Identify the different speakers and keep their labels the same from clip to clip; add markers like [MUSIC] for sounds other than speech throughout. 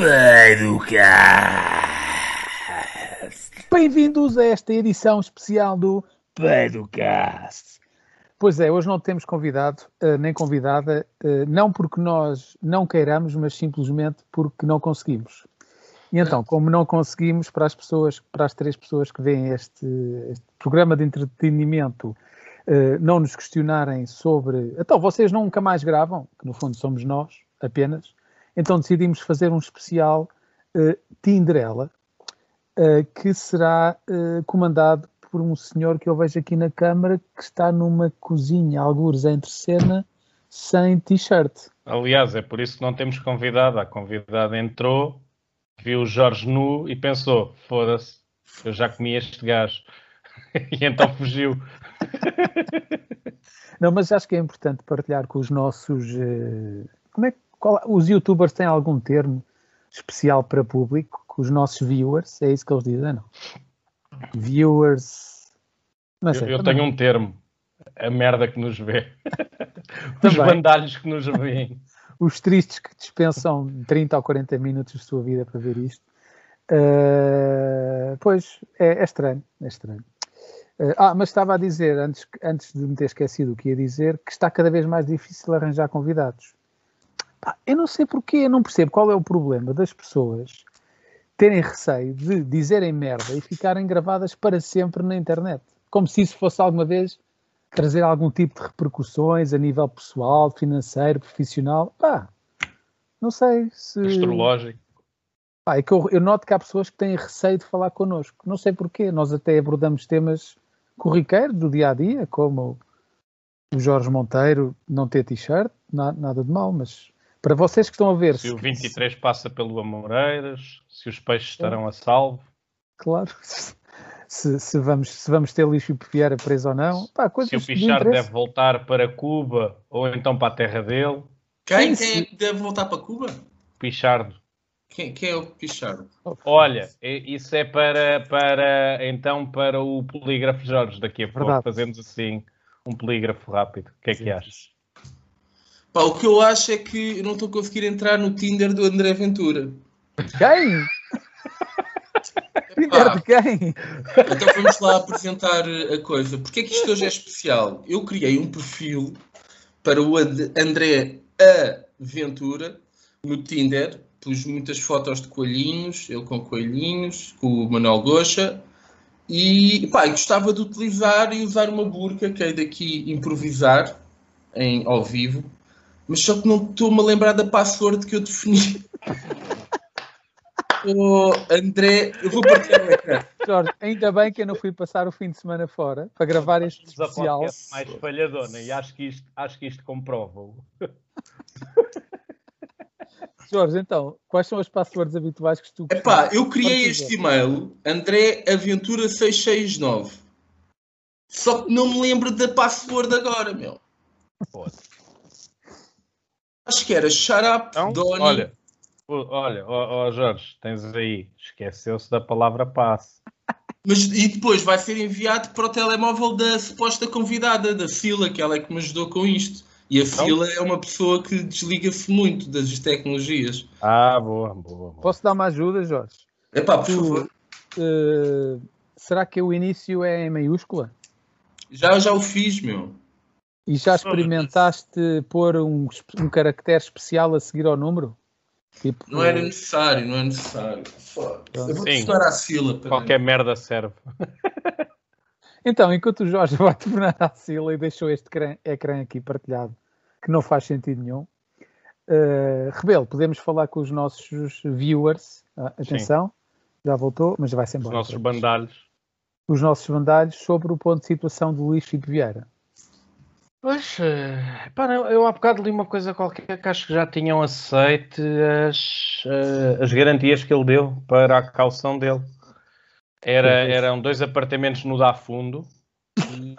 Speaker 1: Pedocast. Bem-vindos a esta edição especial do Pedocast. Pois é, hoje não temos convidado, uh, nem convidada, uh, não porque nós não queiramos, mas simplesmente porque não conseguimos. E então, como não conseguimos, para as pessoas, para as três pessoas que veem este, este programa de entretenimento, uh, não nos questionarem sobre. Então, vocês nunca mais gravam, que no fundo somos nós apenas. Então decidimos fazer um especial Tinderela, que será comandado por um senhor que eu vejo aqui na câmara que está numa cozinha, algures entre cena, sem t-shirt.
Speaker 2: Aliás, é por isso que não temos convidado. A convidada entrou, viu o Jorge nu e pensou: foda-se, eu já comi este gajo. [LAUGHS] e então fugiu.
Speaker 1: Não, mas acho que é importante partilhar com os nossos. Como é qual, os youtubers têm algum termo especial para público? Com os nossos viewers? É isso que eles dizem, não? viewers.
Speaker 2: Não sei, eu, eu tenho um termo. A merda que nos vê. [LAUGHS] Os bandalhos que nos veem. [LAUGHS]
Speaker 1: Os tristes que dispensam 30 ou 40 minutos de sua vida para ver isto. Uh, pois, é, é, estranho. É estranho. Uh, ah, mas estava a dizer, antes, antes de me ter esquecido o que ia dizer, que está cada vez mais difícil arranjar convidados. Pá, eu não sei porquê, eu não percebo qual é o problema das pessoas terem receio de dizerem merda e ficarem gravadas para sempre na internet. Como se isso fosse alguma vez trazer algum tipo de repercussões a nível pessoal, financeiro, profissional. Pá, não sei se.
Speaker 2: Astrológico.
Speaker 1: Pá, é que eu, eu, noto que há pessoas que têm receio de falar connosco. Não sei porquê. Nós até abordamos temas corriqueiros do dia a dia, como o Jorge Monteiro não ter t-shirt, nada de mal, mas para vocês que estão a ver.
Speaker 2: Se o 23 passa pelo Amoreiras, se os peixes estarão a salvo.
Speaker 1: Claro. Se, se, vamos, se vamos ter lixo Vieira preso ou não. Pá,
Speaker 2: se o Pichard deve voltar para Cuba ou então para a terra dele.
Speaker 3: Quem, quem é que deve voltar para Cuba?
Speaker 2: Pichardo.
Speaker 3: Quem, quem é o Pichardo?
Speaker 2: Olha, isso é para, para então para o polígrafo Jorge daqui a pouco. Verdade. Fazemos assim um polígrafo rápido. O que é que achas?
Speaker 3: Pá, o que eu acho é que eu não estou a conseguir entrar no Tinder do André Ventura.
Speaker 1: Quem? [LAUGHS] Tinder de quem?
Speaker 3: Então vamos lá apresentar a coisa. Porque é que isto hoje é especial? Eu criei um perfil para o André Aventura no Tinder. Pus muitas fotos de coelhinhos, ele com coelhinhos, com o Manuel Goxa. E pá, gostava de utilizar e usar uma burca que é daqui improvisar em, ao vivo mas só que não estou-me a lembrar da password que eu defini. [LAUGHS] oh, André, eu vou partilhar o ecrã.
Speaker 1: Jorge, ainda bem que eu não fui passar o fim de semana fora para gravar este especial.
Speaker 2: mais falhadona e acho que isto, acho que isto comprova-o. [LAUGHS]
Speaker 1: Jorge, então, quais são as passwords habituais que tu...
Speaker 3: Epá, eu criei este e-mail, André Aventura 669. Só que não me lembro da password agora, meu. Pode. Acho que era Shut Up, então, Donnie.
Speaker 2: Olha, olha, ó, ó Jorge, tens aí, esqueceu-se da palavra passe.
Speaker 3: Mas, e depois vai ser enviado para o telemóvel da suposta convidada, da Fila, que ela é que me ajudou com isto. E a então? Fila é uma pessoa que desliga-se muito das tecnologias.
Speaker 2: Ah, boa, boa, boa.
Speaker 1: Posso dar uma ajuda, Jorge?
Speaker 3: É pá, por tu, favor.
Speaker 1: Uh, será que o início é em maiúscula?
Speaker 3: Já, já o fiz, meu.
Speaker 1: E já experimentaste pôr um, um caractere especial a seguir ao número?
Speaker 3: Tipo, não era necessário, não é necessário. Eu vou Sim, a Sila.
Speaker 2: Qualquer aí. merda serve.
Speaker 1: então, enquanto o Jorge [LAUGHS] vai tornar a Sila e deixou este ecrã, ecrã aqui partilhado, que não faz sentido nenhum, uh, Rebelo, podemos falar com os nossos viewers. Ah, atenção, Sim. já voltou, mas já vai-se embora.
Speaker 2: Os nossos bandalhos.
Speaker 1: Os nossos bandalhos sobre o ponto de situação do Luís Filipe Vieira.
Speaker 2: Pois, eh, pá, eu há bocado li uma coisa qualquer que acho que já tinham aceite as, eh, as garantias que ele deu para a calção dele. Era, eram dois apartamentos no Dá Fundo e,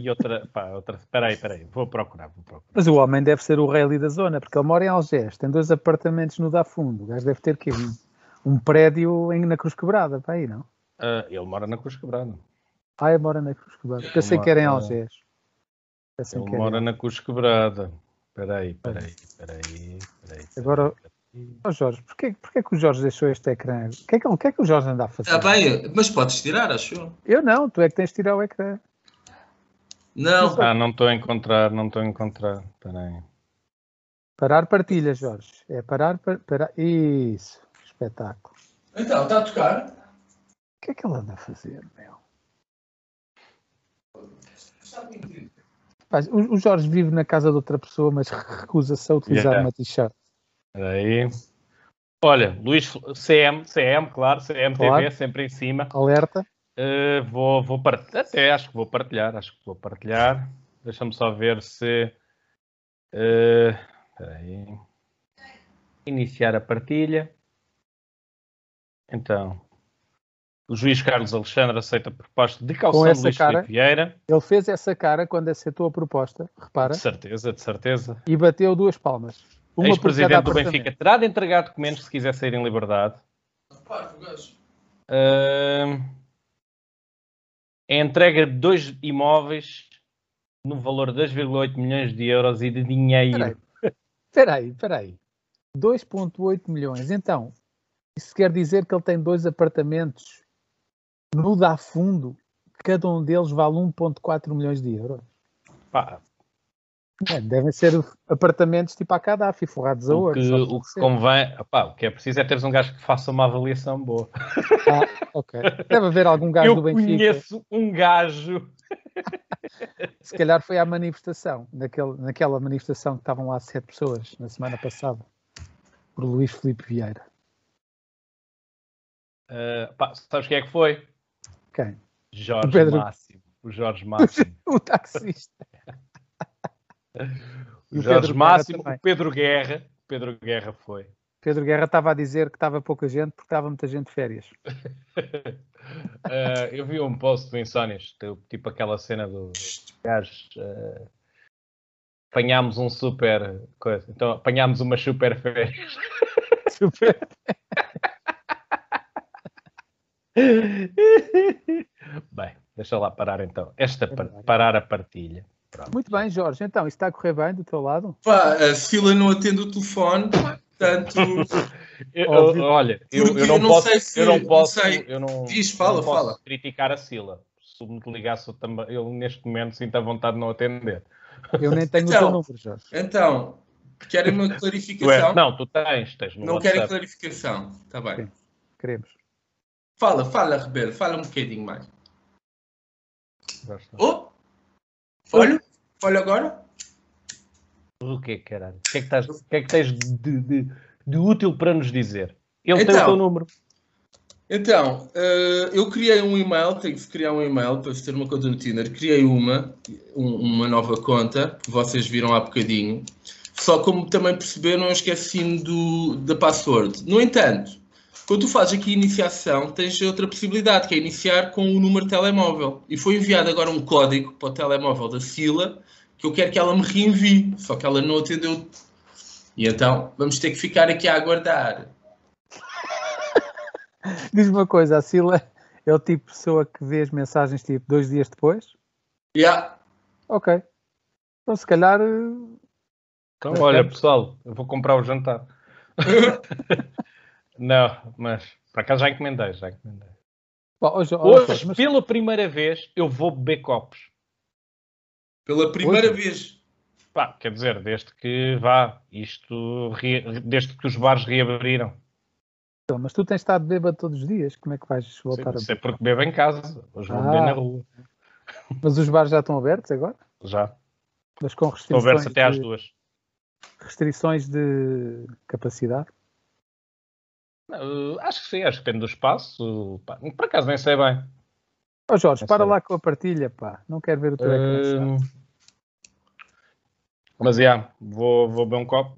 Speaker 2: e outra, pá, outra. Peraí, peraí, vou procurar, vou procurar.
Speaker 1: Mas o homem deve ser o rei ali da zona, porque ele mora em Algés, tem dois apartamentos no Dá Fundo. O gajo deve ter que um, um prédio em, na Cruz Quebrada, para aí, não?
Speaker 2: Uh, ele mora na Cruz Quebrada.
Speaker 1: Ah, ele mora na Cruz Quebrada. Pensei que era em Algés.
Speaker 2: Assim Ele mora na Cruz Quebrada. Espera aí, espera aí, espera aí, espera aí.
Speaker 1: Agora, Oh, Jorge, porquê, porquê que o Jorge deixou este ecrã? O que é que, o que, é que o Jorge anda a fazer?
Speaker 3: Está bem, mas podes tirar, acho eu.
Speaker 1: Eu não, tu é que tens de tirar o ecrã.
Speaker 3: Não,
Speaker 2: Ah, não estou a encontrar, não estou a encontrar. Espera aí.
Speaker 1: Parar partilha, Jorge. É parar, par- parar. Isso, espetáculo.
Speaker 3: então, está a tocar?
Speaker 1: O que é que ele anda a fazer, meu? Paz, O, o Jorge vive na casa de outra pessoa, mas [LAUGHS] recusa-se a utilizar
Speaker 2: Yeah.
Speaker 1: uma t-shirt.
Speaker 2: Espera aí. Olha, Luís, CM, CM, claro, CM
Speaker 1: Claro.
Speaker 2: TV, sempre em cima.
Speaker 1: Alerta.
Speaker 2: Uh, vou, vou partilhar, até acho que vou partilhar, acho que vou partilhar. Deixa-me só ver se. uh, Espera aí. Iniciar a partilha. Então, o juiz Carlos Alexandre aceita a proposta de calção de Luís
Speaker 1: cara?
Speaker 2: Filipe Vieira.
Speaker 1: Ele fez essa cara quando aceitou a proposta, repara,
Speaker 2: De certeza, de certeza.
Speaker 1: e bateu duas palmas. Por cada
Speaker 2: Ex-presidente do. Benfica terá de entregar documentos se quiser sair em liberdade.
Speaker 3: O.
Speaker 2: Ahm, é a entrega de dois imóveis no valor de 2,8 milhões de euros e de dinheiro.
Speaker 1: Espera aí, espera aí. 2,8 milhões. Então, isso quer dizer que ele tem dois apartamentos no Dá Fundo, cada um deles vale 1,4 milhões de euros.
Speaker 2: Pá,
Speaker 1: É, devem ser apartamentos tipo a Gaddafi, forrados a ouro.
Speaker 2: que, o que convém, opá, o que é preciso é teres um gajo que faça uma avaliação boa.
Speaker 1: Ah, ok. Deve haver algum gajo
Speaker 2: Eu
Speaker 1: do Benfica.
Speaker 2: conheço um gajo. [LAUGHS]
Speaker 1: Se calhar foi à manifestação, naquele, naquela manifestação que estavam lá sete pessoas na semana passada, por Luís Filipe Vieira.
Speaker 2: ah, pá, sabes quem é que foi?
Speaker 1: Quem?
Speaker 2: Jorge
Speaker 1: O Pedro-
Speaker 2: Máximo. O Jorge Máximo. [LAUGHS]
Speaker 1: O taxista.
Speaker 2: O [LAUGHS]
Speaker 1: o
Speaker 2: Jorge
Speaker 1: Pedro
Speaker 2: Máximo, o Pedro Guerra. o Pedro Guerra foi.
Speaker 1: Pedro Guerra estava a dizer que estava pouca gente porque estava muita gente de férias.
Speaker 2: Uh, [LAUGHS] eu vi um post do Insónias, tipo aquela cena do gajo. uh, apanhámos um super coisa. Então apanhámos uma super férias.
Speaker 1: Super. [LAUGHS]
Speaker 2: Bem, deixa lá parar então. Esta par-
Speaker 1: verdade.
Speaker 2: parar a partilha.
Speaker 1: Muito bem, Jorge. Então, isso está a correr bem do teu lado?
Speaker 3: Pá, a Sila não atende o telefone, portanto, [LAUGHS]
Speaker 2: Eu- olha, eu, eu não
Speaker 3: eu não
Speaker 2: posso,
Speaker 3: sei se-
Speaker 2: eu não
Speaker 3: não
Speaker 2: posso,
Speaker 3: sei.
Speaker 2: eu não,
Speaker 3: Diz, fala,
Speaker 2: não posso
Speaker 3: fala.
Speaker 2: criticar a Sila. Se me ligasse eu também, eu neste momento sinto a vontade de não atender.
Speaker 1: Eu nem tenho o
Speaker 3: Então,
Speaker 1: teu número, Jorge.
Speaker 3: então, querem uma clarificação?
Speaker 2: não, tu tens, tens no
Speaker 3: Não querem
Speaker 2: WhatsApp.
Speaker 3: clarificação, está bem.
Speaker 1: Sim. Queremos.
Speaker 3: Fala, fala, Rebelo, fala um bocadinho mais.
Speaker 2: Gosto.
Speaker 3: Oh! Olha, olha agora.
Speaker 2: O que é que caralho? O que é que, estás, o que, é que tens de, de- de útil para nos dizer? Ele tem o
Speaker 3: Então.
Speaker 2: teu número.
Speaker 3: Então, eh, eu criei um e-mail, tenho que criar um e-mail para ter uma conta no Tinder. Criei uma, um- uma nova conta, que vocês viram há bocadinho. Só como também perceberam, eu esqueci-me da password. No entanto, quando tu fazes aqui iniciação, tens outra possibilidade, que é iniciar com o número de telemóvel. E foi enviado agora um código para o telemóvel da Sila, que eu quero que ela me reenvie, só que ela não atendeu. E então, vamos ter que ficar aqui a aguardar. [LAUGHS]
Speaker 1: Diz-me uma coisa, a Sila é o tipo de pessoa que vê as mensagens tipo dois dias depois?
Speaker 3: Yeah.
Speaker 1: Ok. Então, se calhar, eh,
Speaker 2: Então, olha,
Speaker 1: temos.
Speaker 2: pessoal, eu vou comprar o jantar. [LAUGHS] não, mas por acaso já encomendei, já encomendei.
Speaker 1: Bom, hoje,
Speaker 2: Hoje,
Speaker 1: mas-
Speaker 2: pela primeira vez, eu vou beber copos.
Speaker 3: Pela primeira
Speaker 1: Hoje?
Speaker 3: vez.
Speaker 2: Pá, quer dizer, desde que vá, isto, desde que os bares reabriram.
Speaker 1: mas tu tens estado bêbado todos os dias, como é que vais voltar
Speaker 2: Isso
Speaker 1: a
Speaker 2: é porque bebo em casa. Hoje vou
Speaker 1: Ah.
Speaker 2: beber na rua.
Speaker 1: Mas os bares já estão abertos agora?
Speaker 2: Já.
Speaker 1: Mas com restrições,
Speaker 2: aberto até às
Speaker 1: de,
Speaker 2: duas.
Speaker 1: restrições de capacidade?
Speaker 2: Uh, acho que sim, acho que depende do espaço. Pá, por acaso nem sei bem.
Speaker 1: Ó Jorge,
Speaker 2: É
Speaker 1: para lá com a partilha, pá. Não quero ver o teu.
Speaker 2: Hum, mas já, vou, vou beber um copo.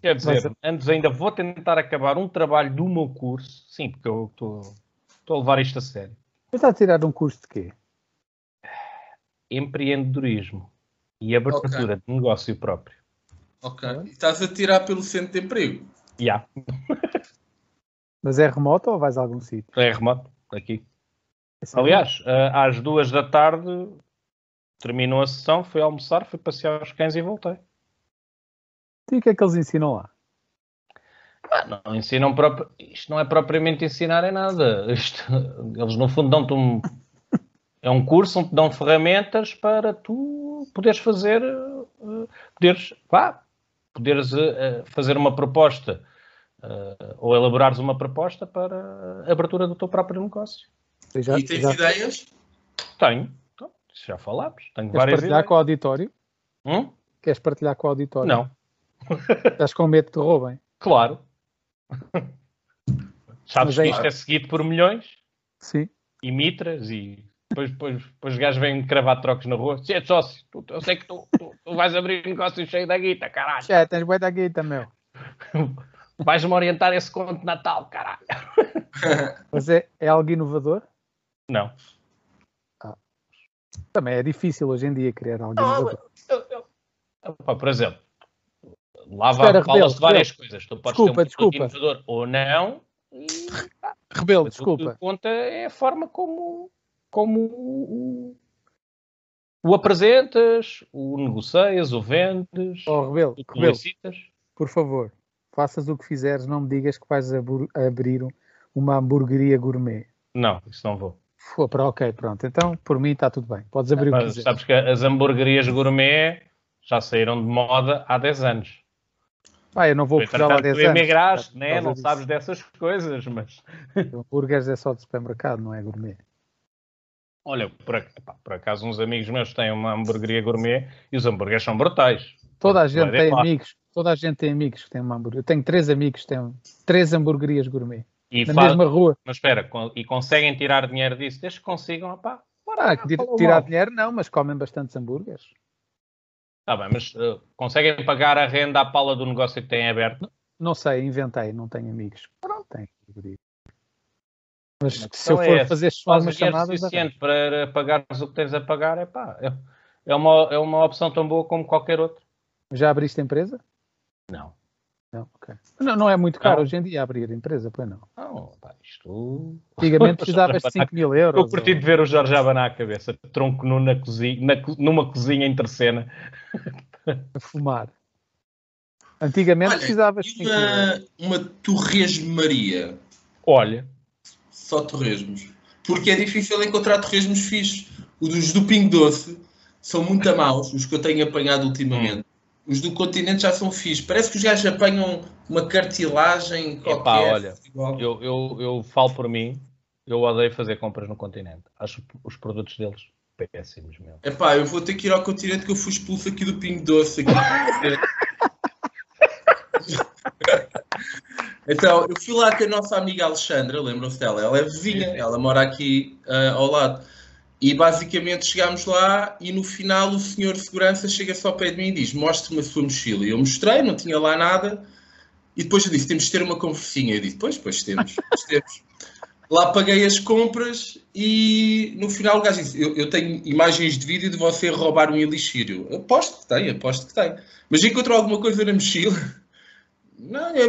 Speaker 2: Quer dizer,
Speaker 1: Vai
Speaker 2: antes ainda vou tentar acabar um trabalho do meu curso. Sim, porque eu estou estou a levar isto a sério.
Speaker 1: Mas está a tirar um curso de quê?
Speaker 2: Empreendedorismo e abertura de negócio próprio.
Speaker 3: Ok. E estás a tirar pelo centro de emprego.
Speaker 2: Já,
Speaker 1: Mas é remoto ou vais a algum sítio?
Speaker 2: é remoto, aqui.
Speaker 1: É?
Speaker 2: Aliás, ah, às duas da tarde terminou a sessão, fui almoçar, fui passear os cães e voltei.
Speaker 1: E o que é que eles ensinam lá?
Speaker 2: Ah, não ensinam próprio. Isto não é propriamente ensinar é nada. Isto, [LAUGHS] eles no fundo dão-te um. É um curso onde te dão ferramentas para tu poderes fazer. Uh, poderes, pá, poderes uh, fazer uma proposta uh, ou elaborares uma proposta para a abertura do teu próprio negócio.
Speaker 3: Já, e tens já... ideias?
Speaker 2: Tenho. Então, já falámos. Tenho
Speaker 1: Queres
Speaker 2: várias
Speaker 1: partilhar ideias. com o auditório?
Speaker 2: Hum?
Speaker 1: Queres partilhar com o auditório?
Speaker 2: Não. [LAUGHS]
Speaker 1: Estás com medo que te roubem?
Speaker 2: Claro. [LAUGHS] Sabes que isto é seguido por milhões?
Speaker 1: Sim.
Speaker 2: E mitras e depois, depois, depois os gajos vêm cravar trocos na rua. Se é sócio, tu, eu sei que tu, tu, tu, vais abrir um negócio cheio da guita, caralho.
Speaker 1: Já, tens boi da guita, meu. [LAUGHS]
Speaker 2: Vais-me orientar esse conto de Natal, caralho. [LAUGHS]
Speaker 1: Mas é, é algo inovador?
Speaker 2: Não.
Speaker 1: Ah. Também é difícil hoje em dia criar algo inovador. Eu, eu,
Speaker 2: eu, por exemplo, lá falas de várias rebelo. coisas. Tu podes
Speaker 1: desculpa,
Speaker 2: ter um
Speaker 1: desculpa.
Speaker 2: inovador ou não. E,
Speaker 1: Rebelo, desculpa.
Speaker 2: O que conta é a forma como, como o, o apresentas, o negocias, o vendes,
Speaker 1: oh, Rebelo,
Speaker 2: o
Speaker 1: Rebelo, por favor, faças o que fizeres, não me digas que vais abrir uma hamburgueria gourmet.
Speaker 2: Não, isso não vou.
Speaker 1: For, ok, pronto. Então, por mim está tudo bem. Podes abrir
Speaker 2: Mas,
Speaker 1: o que quiseres.
Speaker 2: Sabes que as hamburguerias gourmet já saíram de moda há 10 anos.
Speaker 1: Ah, eu não vou Portugal há 10
Speaker 2: tu
Speaker 1: anos.
Speaker 2: emigraste, né? não disso. sabes dessas coisas, mas... [LAUGHS]
Speaker 1: Hambúrgueres é só de supermercado, não é gourmet.
Speaker 2: Olha, por, por, acaso uns amigos meus têm uma hamburgueria gourmet e os hambúrgueres são brutais.
Speaker 1: Toda a gente tem amigos, toda a gente tem amigos que têm uma hamburgueria. Eu tenho três amigos que têm três hamburguerias gourmet.
Speaker 2: E
Speaker 1: na faz... mesma rua.
Speaker 2: Mas espera, e conseguem tirar dinheiro disso, desde que consigam, opá,
Speaker 1: bora, ah, tirar dinheiro não, mas comem bastantes hambúrgueres.
Speaker 2: Está bem, mas uh, conseguem pagar a renda à pala do negócio que têm aberto?
Speaker 1: Não, não sei, inventei, não tenho amigos. Pronto, tenho. Mas se eu for é, fazer só uma chamada...
Speaker 2: suficiente para pagares o que tens a pagar, é pá, é, é, uma, é uma opção tão boa como qualquer outra.
Speaker 1: Já abriste empresa?
Speaker 2: Não.
Speaker 1: Não, okay. não, não é muito caro não. hoje em dia abrir a empresa, pois não.
Speaker 2: Não, pá, isto. [LAUGHS]
Speaker 1: Antigamente precisavas de 5 mil euros.
Speaker 2: Eu curti ou... de ver o Jorge Abaná à cabeça, tronco nu na cozinha, na, numa cozinha em terceira.
Speaker 1: A fumar. Antigamente Olha, precisavas de 5
Speaker 3: mil euros. Uma Torresmo Maria.
Speaker 2: Olha.
Speaker 3: Só torresmos. Porque é difícil encontrar torresmos fixos. Os do Pingo Doce são muito maus, os que eu tenho apanhado ultimamente. Os do continente já são fixos. Parece que os gajos apanham uma cartilagem qualquer. Epá,
Speaker 2: olha, eu, eu, eu falo por mim, eu odeio fazer compras no continente. Acho os produtos deles péssimos mesmo.
Speaker 3: Epá, eu vou ter que ir ao continente que eu fui expulso aqui do Pingo Doce. [LAUGHS] então, eu fui lá com a nossa amiga Alexandra, lembram-se dela? Ela é vizinha, ela mora aqui uh, ao lado. E basicamente chegámos lá e no final o senhor de segurança chega só ao pé de mim e diz: Mostre-me a sua mochila. E eu mostrei, não tinha lá nada. E depois eu disse: Temos de ter uma conversinha. Eu disse: Pois, pois temos. temos. [LAUGHS] Lá paguei as compras e no final o gajo disse: eu, eu, tenho imagens de vídeo de você roubar um elixírio. Aposto que tem, aposto que tem. Mas encontrou alguma coisa na mochila? [LAUGHS] Não, é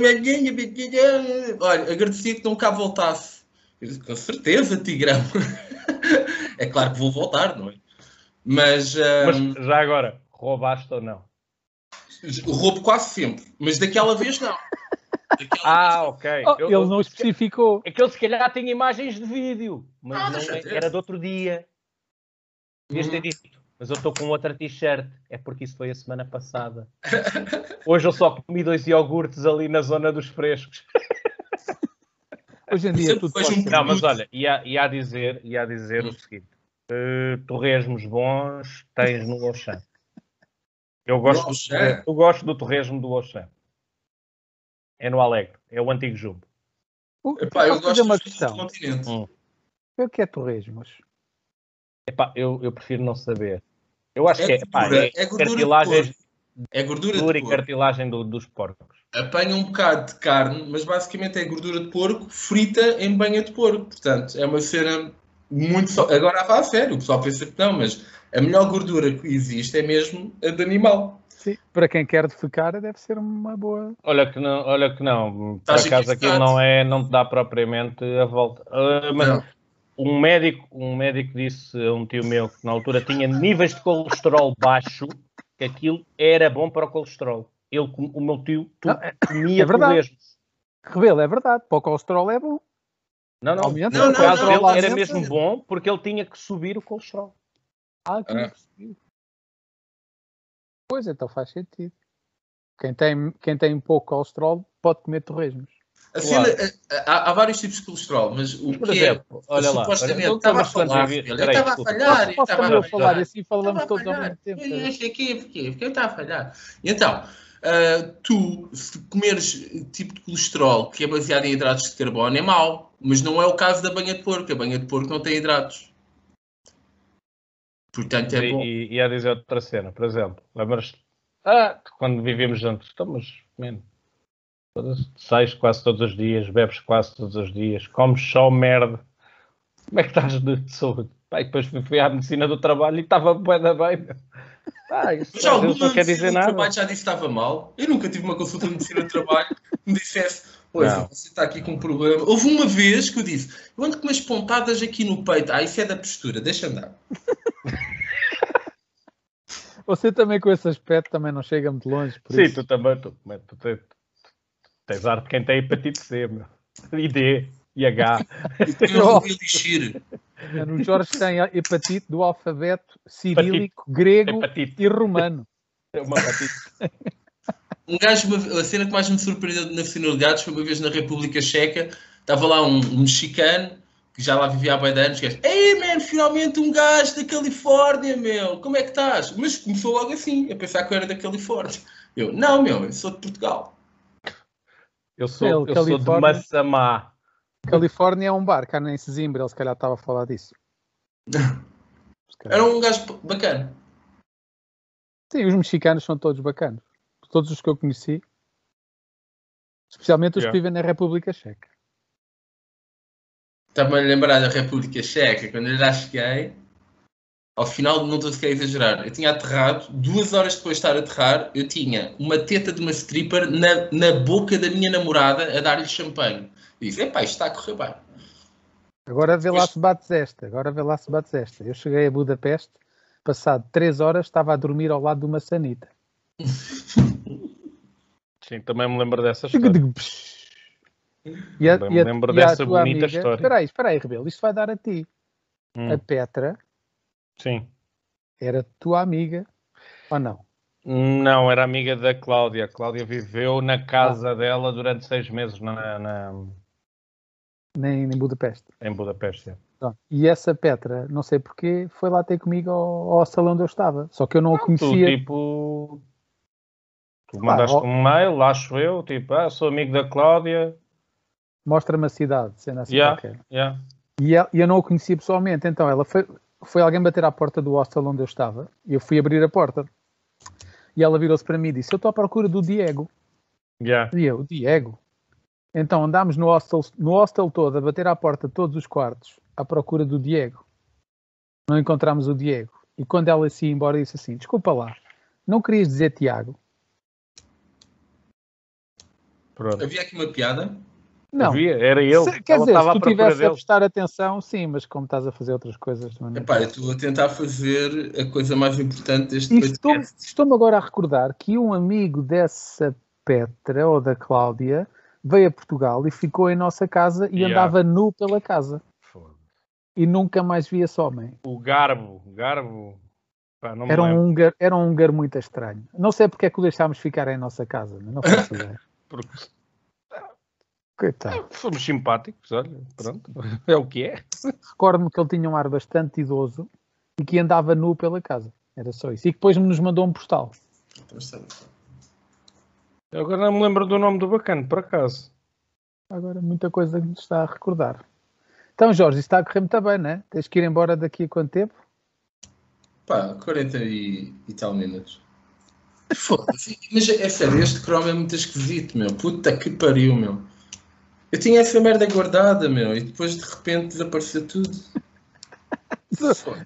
Speaker 3: Olha, agradecia que não cá voltasse. Eu disse, com certeza, Tigrão. [LAUGHS] é claro que vou voltar, não é? Mas, um...
Speaker 2: mas já agora, roubaste ou não?
Speaker 3: Roubo quase sempre, mas daquela vez não.
Speaker 2: Daquela ah, vez, ok.
Speaker 1: Oh, eu, ele não especificou.
Speaker 2: Aquele se calhar tem imagens de vídeo, mas ah, não, é, era de outro dia. Devias ter uhum. dito, mas eu estou com outra t-shirt. É porque isso foi a semana passada. [LAUGHS] Hoje eu só comi dois iogurtes ali na zona dos frescos. [LAUGHS]
Speaker 1: Hoje em dia tudo
Speaker 2: pode um Não, mas olha, ia, ia a dizer, ia a dizer hum. o seguinte: uh, torresmos bons tens no Auchan. Eu gosto, do, eu gosto do torresmo do Auchan. É no Alegre, é o antigo Jumbo.
Speaker 3: Epá, eu gosto uma questão. do continente.
Speaker 1: Hum. O que é torresmos?
Speaker 2: Epá, eu, eu prefiro não saber. Eu acho é que é, epá, é, é cartilagem,
Speaker 3: é gordura,
Speaker 2: gordura e cartilagem do, dos porcos
Speaker 3: apanha um bocado de carne, mas basicamente é gordura de porco frita em banha de porco. Portanto, é uma cena muito. So... Agora, a sério, o pessoal pensa que não, mas a melhor gordura que existe é mesmo a de animal.
Speaker 1: Sim, para quem quer defecar, deve ser uma boa.
Speaker 2: Olha que não, olha que não. Por acaso aquilo não é, não te dá propriamente a volta. Uh, mas não. um médico, um médico disse a um tio meu que na altura tinha níveis de colesterol baixo, que aquilo era bom para o colesterol ele, o meu tio, tu, não, é, comia é
Speaker 1: verdade. Rebelo, é verdade. Para o colesterol é bom.
Speaker 2: Não, não.
Speaker 1: Aumenta,
Speaker 3: Não,
Speaker 2: no
Speaker 3: não,
Speaker 2: caso
Speaker 3: não,
Speaker 1: aumenta.
Speaker 2: era mesmo bom porque ele tinha que subir o colesterol.
Speaker 1: Ah, que
Speaker 3: Ah.
Speaker 1: não percebi. Pois, então faz sentido. Quem tem, quem tem pouco colesterol pode comer torresmos.
Speaker 3: A
Speaker 2: Claro.
Speaker 3: há, há vários tipos de colesterol, mas o
Speaker 2: Por
Speaker 3: que
Speaker 2: exemplo,
Speaker 3: é,
Speaker 2: olha lá.
Speaker 3: supostamente,
Speaker 2: olha,
Speaker 3: estava a
Speaker 2: quando
Speaker 3: falar, eu estava a falhar,
Speaker 1: posso
Speaker 3: estava a falhar.
Speaker 1: e assim falamos todos ao mesmo tempo.
Speaker 3: Que porquê? Porque eu estava a falhar. Então, ah, tu, se comeres tipo de colesterol que é baseado em hidratos de carbono, é mau. Mas não é o caso da banha de porco. A banha de porco não tem hidratos. Portanto, é bom.
Speaker 2: E, e a dizer outra cena, por exemplo, lembras ah, quando vivíamos juntos, estamos, man, foda-se, sais quase todos os dias, bebes quase todos os dias, comes só merda. Como é que estás de saúde? E depois fui, à medicina do trabalho e estava bué da bem. Pá, isso
Speaker 3: Mas alguma
Speaker 2: não quer dizer nada.
Speaker 3: trabalho já disse que estava mal? Eu nunca tive uma consulta de medicina do trabalho que me dissesse, pois,
Speaker 2: Não.
Speaker 3: você está aqui com um problema. Houve uma vez que eu disse, eu ando com umas pontadas aqui no peito. Ah, isso é da postura, deixa andar. [LAUGHS]
Speaker 1: Você também com esse aspecto também não chega muito longe. Por
Speaker 2: Sim,
Speaker 1: isso.
Speaker 2: tu também, tu, mas tu tens, tu tens arte de quem tem hepatite C, meu. [LAUGHS] E D, e H.
Speaker 3: Eu não ouvi elixir.
Speaker 1: O Jorge tem a hepatite do alfabeto cirílico, grego
Speaker 2: Hepatite.
Speaker 1: e romano.
Speaker 2: É uma hepatite. [LAUGHS]
Speaker 3: Um gajo, uma- a cena que mais me surpreendeu na de Gatos foi uma vez na República Checa. Estava lá um, um mexicano que já lá vivia há bem de anos. Que disse, Ei, man, finalmente um gajo da Califórnia, meu. Como é que estás? Mas começou logo assim, a pensar que eu era da Califórnia. Eu, não, meu, eu sou de Portugal.
Speaker 2: Eu sou, eu sou de. Massamá.
Speaker 1: Califórnia é um bar, cá nem Sesimbra, ele se calhar estava a falar disso. [LAUGHS]
Speaker 3: Era um gajo bacana.
Speaker 1: Sim, os mexicanos são todos bacanos. Todos os que eu conheci. Especialmente os
Speaker 2: Yeah.
Speaker 1: que vivem na República Checa.
Speaker 3: Estava-me a lembrar da República Checa, quando eu já cheguei, ao final, não estou sequer a exagerar, eu tinha aterrado, duas horas depois de estar a aterrar, eu tinha uma teta de uma stripper na, na boca da minha namorada a dar-lhe champanhe. Disse, epá, isto está a correr bem.
Speaker 1: Agora vê lá se bates esta. Agora vê lá se bates esta. Eu cheguei a Budapeste, passado três horas, estava a dormir ao lado de uma sanita. [LAUGHS]
Speaker 2: Sim, também me lembro dessa história.
Speaker 1: E a,
Speaker 2: Também
Speaker 1: e a-
Speaker 2: me lembro
Speaker 1: e a
Speaker 2: dessa bonita
Speaker 1: amiga,
Speaker 2: história.
Speaker 1: Espera aí, espera aí, Rebelo, isto vai dar a ti.
Speaker 2: Hum,
Speaker 1: A Petra
Speaker 2: Sim.
Speaker 1: era tua amiga ou não?
Speaker 2: Não, era amiga da Cláudia. A Cláudia viveu na casa dela durante seis meses na, na-
Speaker 1: Nem em Budapeste.
Speaker 2: em Budapeste.
Speaker 1: Pronto. E essa Petra, não sei porquê, foi lá ter comigo ao, ao salão onde eu estava. Só que eu não a
Speaker 2: Tu,
Speaker 1: conhecia.
Speaker 2: tipo, tu mandaste
Speaker 1: ó-
Speaker 2: um mail, acho eu, tipo, ah, sou amigo da Cláudia.
Speaker 1: Mostra-me a cidade, sendo assim
Speaker 2: Yeah.
Speaker 1: qualquer.
Speaker 2: Yeah.
Speaker 1: E ela- e eu não a conhecia pessoalmente. Então ela foi, foi alguém bater à porta do hostel onde eu estava. E eu fui abrir a porta. E ela virou-se para mim e disse: Eu estou à procura do Diego.
Speaker 2: Yeah.
Speaker 1: E eu, Diego. Então andámos no hostel, no hostel todo a bater à porta de todos os quartos à procura do Diego. Não encontramos o Diego. E quando ela se ia embora, disse assim: Desculpa lá, não querias dizer Tiago?
Speaker 2: Pronto.
Speaker 3: Havia aqui uma piada.
Speaker 1: Não.
Speaker 2: Havia, era ele.
Speaker 1: Se- quer
Speaker 2: Ela
Speaker 1: dizer,
Speaker 2: estava
Speaker 1: se tu
Speaker 2: procura
Speaker 1: tivesse a prestar atenção, sim, mas como estás a fazer outras coisas, não
Speaker 3: Epá, eu estou a tentar fazer a coisa mais importante deste
Speaker 1: E
Speaker 3: podcast.
Speaker 1: Estou-me agora a recordar que um amigo dessa Petra ou da Cláudia veio a Portugal e ficou em nossa casa e
Speaker 2: Yeah.
Speaker 1: andava nu pela casa
Speaker 2: Foda.
Speaker 1: e nunca mais via esse homem.
Speaker 2: O Garbo, Garbo. Pá,
Speaker 1: Era um, húngaro, era um húngaro muito estranho. Não sei porque é que o deixámos ficar em nossa casa, mas não faço [LAUGHS] ideia.
Speaker 2: Porque
Speaker 1: Coitado.
Speaker 2: fomos simpáticos, olha, pronto. [LAUGHS] É o que é.
Speaker 1: Recordo-me que ele tinha um ar bastante idoso e que andava nu pela casa. Era só isso. E que depois nos mandou um postal.
Speaker 2: Agora não me lembro do nome do bacana, por acaso.
Speaker 1: Agora, muita coisa que me está a recordar. Então, Jorge, está a correr muito bem, não é? Tens que ir embora daqui a quanto tempo?
Speaker 3: Pá, 40 e, e tal minutos. Foda-se. Mas é sério, este Chrome é muito esquisito, meu. Puta que pariu, meu. Eu tinha essa merda guardada, meu, e depois de repente desapareceu tudo.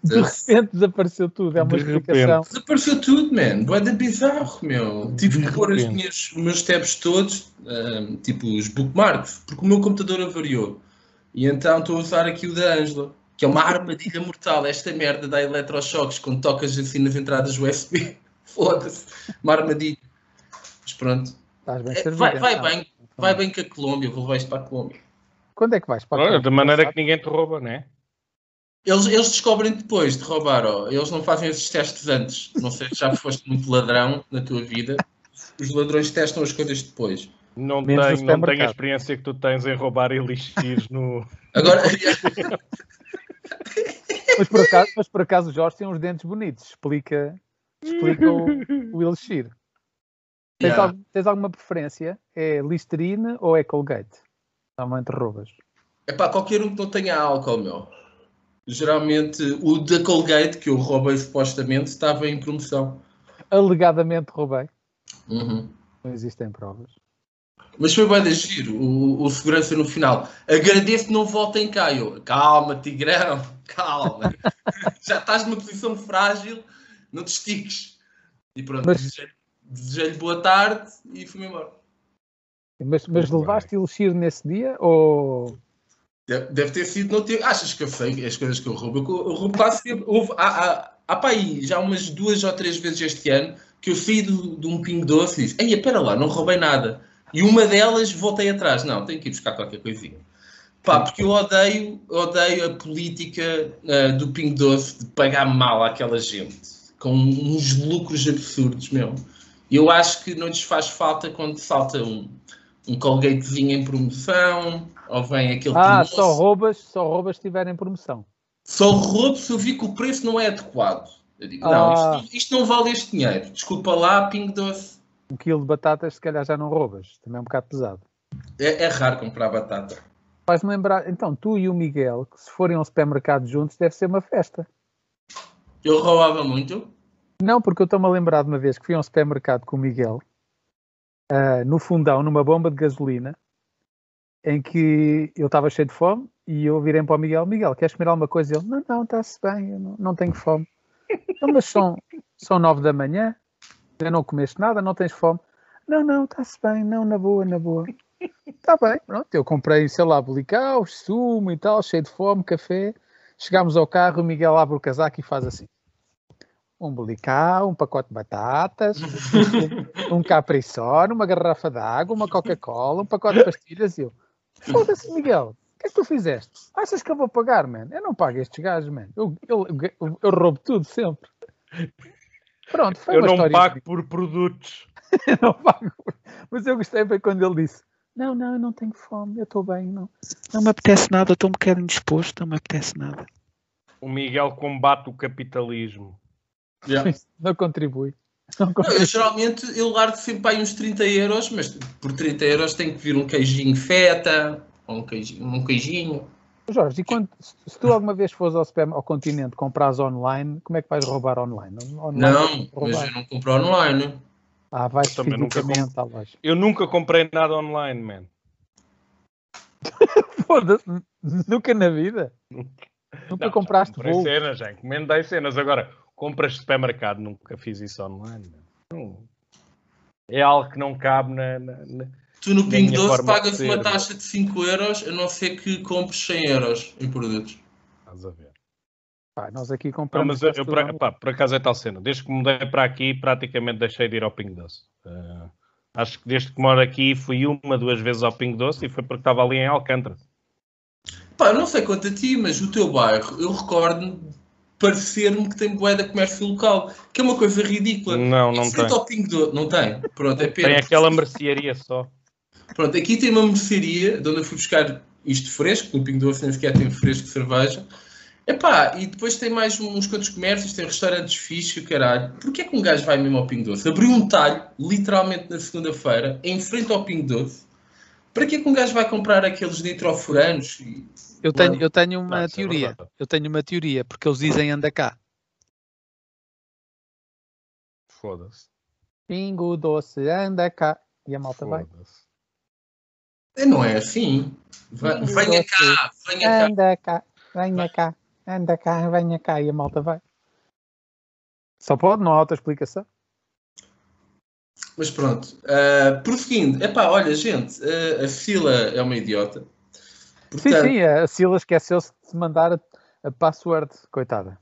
Speaker 1: De repente desapareceu tudo, é uma
Speaker 2: De
Speaker 1: explicação.
Speaker 3: Desapareceu tudo, man. Boeda bizarro, meu. Tive
Speaker 2: De
Speaker 3: que pôr as
Speaker 2: repente.
Speaker 3: minhas, os meus tabs todos, ahm, tipo os bookmarks, porque o meu computador avariou. E então estou a usar aqui o da Angela, que é uma armadilha mortal. Esta merda dá eletrochoques quando tocas assim nas entradas USB. [LAUGHS] Foda-se. Uma armadilha. Mas pronto.
Speaker 1: Estás bem
Speaker 3: É,
Speaker 1: servido.
Speaker 3: vai vai
Speaker 1: então.
Speaker 3: bem vai bem com a Colômbia, vou levar isto para a Colômbia.
Speaker 1: Quando é que vais? Para a
Speaker 2: Olha,
Speaker 1: Colômbia?
Speaker 2: de maneira que ninguém te rouba, não é?
Speaker 3: Eles, eles descobrem depois de roubar, ó. eles não fazem esses testes antes. Não sei se já foste muito ladrão na tua vida. Os ladrões testam as coisas depois.
Speaker 2: Não
Speaker 1: Menos
Speaker 2: tenho, não tenho a experiência que tu tens em roubar elixires no. [LAUGHS] [LAUGHS]
Speaker 3: Agora,
Speaker 1: Mas por acaso, mas por acaso o Jorge tem uns dentes bonitos. Explica, explica o, o Elixir. Tens,
Speaker 3: Yeah.
Speaker 1: algum- tens alguma preferência? É Listerine ou é Colgate? Normalmente roubas.
Speaker 3: epá, qualquer um que não tenha álcool, meu. Geralmente o da Colgate, que eu roubei supostamente, estava em promoção.
Speaker 1: Alegadamente roubei.
Speaker 3: Uhum.
Speaker 1: Não existem provas.
Speaker 3: Mas foi bem de giro, o, o segurança no final. Agradeço que não voltem cá. Eu, calma, Tigrão, [LAUGHS] calma. [LAUGHS] Já estás numa posição frágil, não te estiques. E pronto,
Speaker 1: Mas-
Speaker 3: desejei- desejei-lhe boa tarde e fui-me embora.
Speaker 1: Mas, mas levaste Elixir nesse dia ou.
Speaker 3: Deve, deve ter sido no tempo. Achas que eu sei as coisas que eu roubo? Eu, eu roubo quase sempre. Houve, há, há, há pá já umas duas ou três vezes este ano que eu saí do- de um pingo doce e disse: Ei, espera lá, não roubei nada. E uma delas voltei atrás. Não, tenho que ir buscar qualquer coisinha. Pá, porque eu odeio, odeio a política ah, do pingo doce de pagar mal àquela gente com uns lucros absurdos, meu. Eu acho que não lhes faz falta quando salta um, um colgatezinho em promoção ou vem aquele
Speaker 1: Ah, só roubas, só roubas se estiver em promoção.
Speaker 3: Só roubo se eu vi que o preço não é adequado. Eu digo,
Speaker 1: Ah.
Speaker 3: não, isto, isto não vale este dinheiro. Desculpa lá, pingo doce.
Speaker 1: Um quilo de batatas, se calhar já não roubas. Também é um bocado pesado.
Speaker 3: É, é raro comprar batata.
Speaker 1: Faz-me lembrar, então, tu e o Miguel, que se forem ao supermercado juntos, deve ser uma festa.
Speaker 3: Eu roubava muito.
Speaker 1: Não, porque eu estou-me a lembrar de uma vez que fui a um supermercado com o Miguel, ah, no fundão, numa bomba de gasolina, em que eu estava cheio de fome e eu virei para o Miguel: Miguel, queres comer alguma coisa? Ele: Não, não, está-se bem, eu não, não tenho fome. Então, mas são, [LAUGHS] são nove da manhã, ainda não comeste nada, não tens fome? Não, não, está-se bem, não, na boa, na boa. Está bem, pronto. Eu comprei, sei lá, bolical, sumo e tal, cheio de fome, café. Chegámos ao carro, o Miguel abre o casaco e faz assim um bolical, um pacote de batatas, um, capri-sun, uma garrafa de água, uma Coca-Cola, um pacote de pastilhas e eu, foda-se Miguel, o que é que tu fizeste? Achas que eu vou pagar, man? Eu não pago estes gajos, man. Eu, eu, eu, eu roubo tudo sempre. Pronto, foi
Speaker 2: Eu
Speaker 1: uma
Speaker 2: não
Speaker 1: história.
Speaker 2: pago por produtos.
Speaker 1: Eu [LAUGHS] não pago. Mas eu gostei foi quando ele disse, não, não, eu não tenho fome, eu estou bem, não. Não me apetece nada, eu estou um bocadinho disposto, não me apetece nada.
Speaker 2: O Miguel combate o capitalismo. [LAUGHS]
Speaker 1: Não contribui. Não
Speaker 3: eu geralmente eu largo sempre aí uns 30 euros, mas por 30 euros tem que vir um queijinho feta, ou um queijinho. Um queijinho.
Speaker 1: Jorge, e quando, se tu alguma vez fores ao, super, ao continente compras online, como é que vais roubar online? online
Speaker 3: Não,
Speaker 1: vais
Speaker 3: mas
Speaker 1: roubar.
Speaker 3: eu não compro online.
Speaker 1: Ah, vais
Speaker 2: Também nunca
Speaker 1: à loja.
Speaker 2: Eu nunca comprei nada online, man. [LAUGHS]
Speaker 1: Foda-se, nunca na vida. Nunca
Speaker 2: Não, já
Speaker 1: compraste
Speaker 2: comprei
Speaker 1: voo.
Speaker 2: cenas, já encomendei cenas. Agora, compras de supermercado, nunca fiz isso online. Não. É algo que não cabe na. na- na-
Speaker 3: Tu no
Speaker 2: minha
Speaker 3: Doce pagas uma taxa de 5 euros, a não ser que compres 100 euros em produtos.
Speaker 2: Estás a ver.
Speaker 1: Pá, nós aqui
Speaker 2: Não,
Speaker 1: compramos.
Speaker 2: mas eu, por, pá, por acaso é tal cena. Desde que mudei para aqui, praticamente deixei de ir ao Pingo Doce. Eh, acho que desde que moro aqui fui uma, duas vezes ao Pingo Doce e foi porque estava ali em Alcântara.
Speaker 3: Pá, eu não sei quanto a ti, mas o teu bairro, eu recordo-me de parecer-me que tem de comércio local, que é uma coisa ridícula.
Speaker 2: Não, não tem.
Speaker 3: ao Pingo Doce, não tem? Pronto, é pena.
Speaker 2: Tem aquela mercearia só.
Speaker 3: Pronto, aqui tem uma mercearia de onde eu fui buscar isto fresco, no Pingo Doce nem sequer tem fresco de cerveja. Epá, e depois tem mais uns quantos comércios, tem restaurantes fixos, caralho. Porquê é que um gajo vai mesmo ao Pingo Doce? Abriu um talho, literalmente na segunda-feira, em frente ao Pingo Doce. Para que é que um gajo vai comprar aqueles nitrofuranos? E...
Speaker 1: Eu tenho, eu tenho
Speaker 2: Não,
Speaker 1: uma
Speaker 2: isso é
Speaker 1: teoria.
Speaker 2: verdade.
Speaker 1: eu tenho uma teoria, porque eles dizem anda cá.
Speaker 2: Foda-se.
Speaker 1: Pingo doce, anda cá. E a malta vai.
Speaker 2: Foda-se.
Speaker 3: Não é assim.
Speaker 1: Pingo
Speaker 3: Venha cá, venha cá.
Speaker 1: Anda cá, venha cá, anda cá, venha cá. E a malta vai. Só pode, não há outra explicação.
Speaker 3: Mas pronto, uh, prosseguindo, epá, olha, gente, uh, a Sila é uma idiota.
Speaker 1: Sim,
Speaker 3: Portanto,
Speaker 1: sim, a Sila esqueceu-se de mandar a, a password, coitada.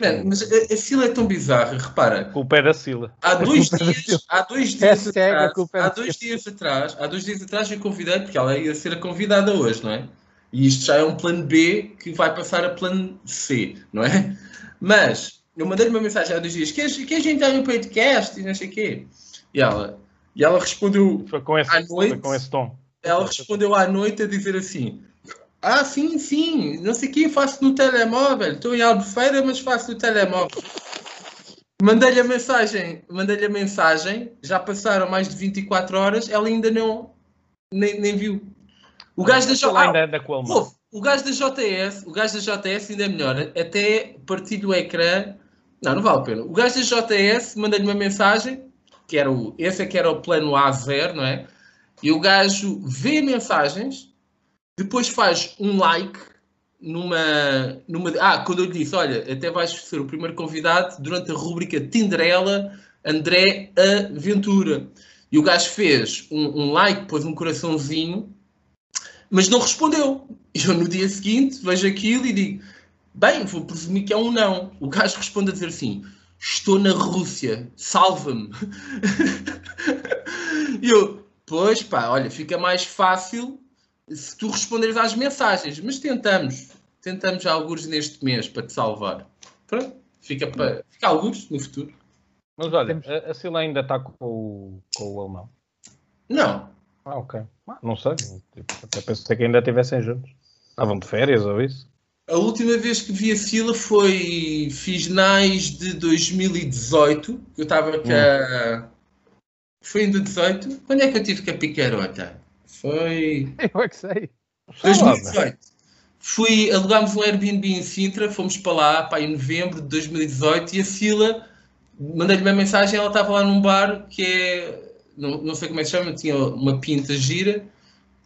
Speaker 3: Mano, mas a, a fila é tão bizarra, repara.
Speaker 2: Com o pé da Sila.
Speaker 3: Há dois
Speaker 1: culpa é da
Speaker 3: dias,
Speaker 1: Sila.
Speaker 3: há dois dias
Speaker 1: Hashtag a
Speaker 3: atrás,
Speaker 1: culpa é
Speaker 3: há dois
Speaker 1: Sila.
Speaker 3: dias atrás, há dois dias atrás eu convidei, porque ela ia ser a convidada hoje, não é? E isto já é um plano B que vai passar a plano C, não é? Mas eu mandei-lhe uma mensagem há dois dias, queres, queres entrar no podcast e não sei o quê? E ela, e ela respondeu,
Speaker 2: Foi com esse,
Speaker 3: À noite?
Speaker 2: com esse tom.
Speaker 3: ela respondeu à noite a dizer assim: Ah, sim, sim, não sei o que, faço no telemóvel. Estou em Albufeira, mas faço no telemóvel. Mandei-lhe a mensagem, mandei-lhe a mensagem, já passaram mais de 24 horas, ela ainda não nem, nem viu. O gajo da
Speaker 2: Ele
Speaker 3: J-
Speaker 2: ainda anda com a mão.
Speaker 3: ouve, o gajo da JS, o gajo da JS ainda é melhor, até partilho o ecrã. Não, não vale a pena. O gajo da JS manda-lhe uma mensagem, que era o, esse é que era o plano A0, não é? E o gajo vê mensagens, depois faz um like numa, numa. Ah, quando eu lhe disse: Olha, até vais ser o primeiro convidado durante a rúbrica Tinderela André Aventura. E o gajo fez um, um like, pôs um coraçãozinho, mas não respondeu. E eu no dia seguinte vejo aquilo e digo: Bem, vou presumir que é um não. O gajo responde a dizer assim: Estou na Rússia, salva-me. E eu, pois pá, olha, fica mais fácil se tu responderes às mensagens, mas tentamos, tentamos alguns neste mês para te salvar. Pronto, fica, para, fica alguns no futuro.
Speaker 2: Mas olha, a, a Sila ainda está com, o- com o alemão.
Speaker 3: Não,
Speaker 2: Ah, ok. Ah, não sei. Tipo, até pensei que ainda estivessem juntos. Estavam de férias ou isso?
Speaker 3: A última vez que vi a Sila foi finais de 2018. Eu estava cá. Foi em 2018. Quando é que eu tive com a picarota? Foi. [LAUGHS]
Speaker 1: Eu é que sei.
Speaker 2: Sei lá, mas-
Speaker 3: 2018. Fui, alugámos um Airbnb em Sintra, fomos para lá, pá, em novembro de 2018, e a Sila, mandei-lhe uma mensagem, ela estava lá num bar que é, não, não sei como é que se chama, tinha uma pinta gira,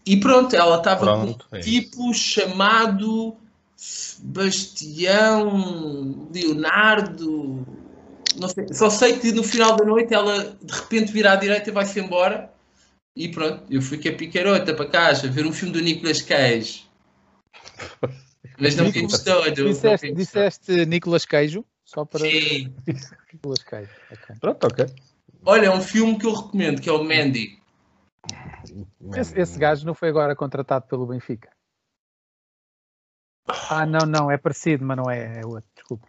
Speaker 3: e pronto, ela estava com
Speaker 2: é
Speaker 3: um
Speaker 2: isso.
Speaker 3: tipo chamado Sebastião Leonardo, não sei, só sei que no final da noite ela de repente vira à direita e vai-se embora, e pronto, eu fui com a picarota para casa ver um filme do Nicolas Cage. Mas não vimos todo. não
Speaker 1: Disseste, disseste Nicolas Queijo? Só para.
Speaker 3: Sim.
Speaker 1: Nicolas Queijo. ok.
Speaker 2: Pronto, ok.
Speaker 3: Olha, é um filme que eu recomendo, que é o Mandy.
Speaker 1: Esse, esse gajo não foi agora contratado pelo Benfica. Ah, não, não, é parecido, mas não é, é outro, desculpa.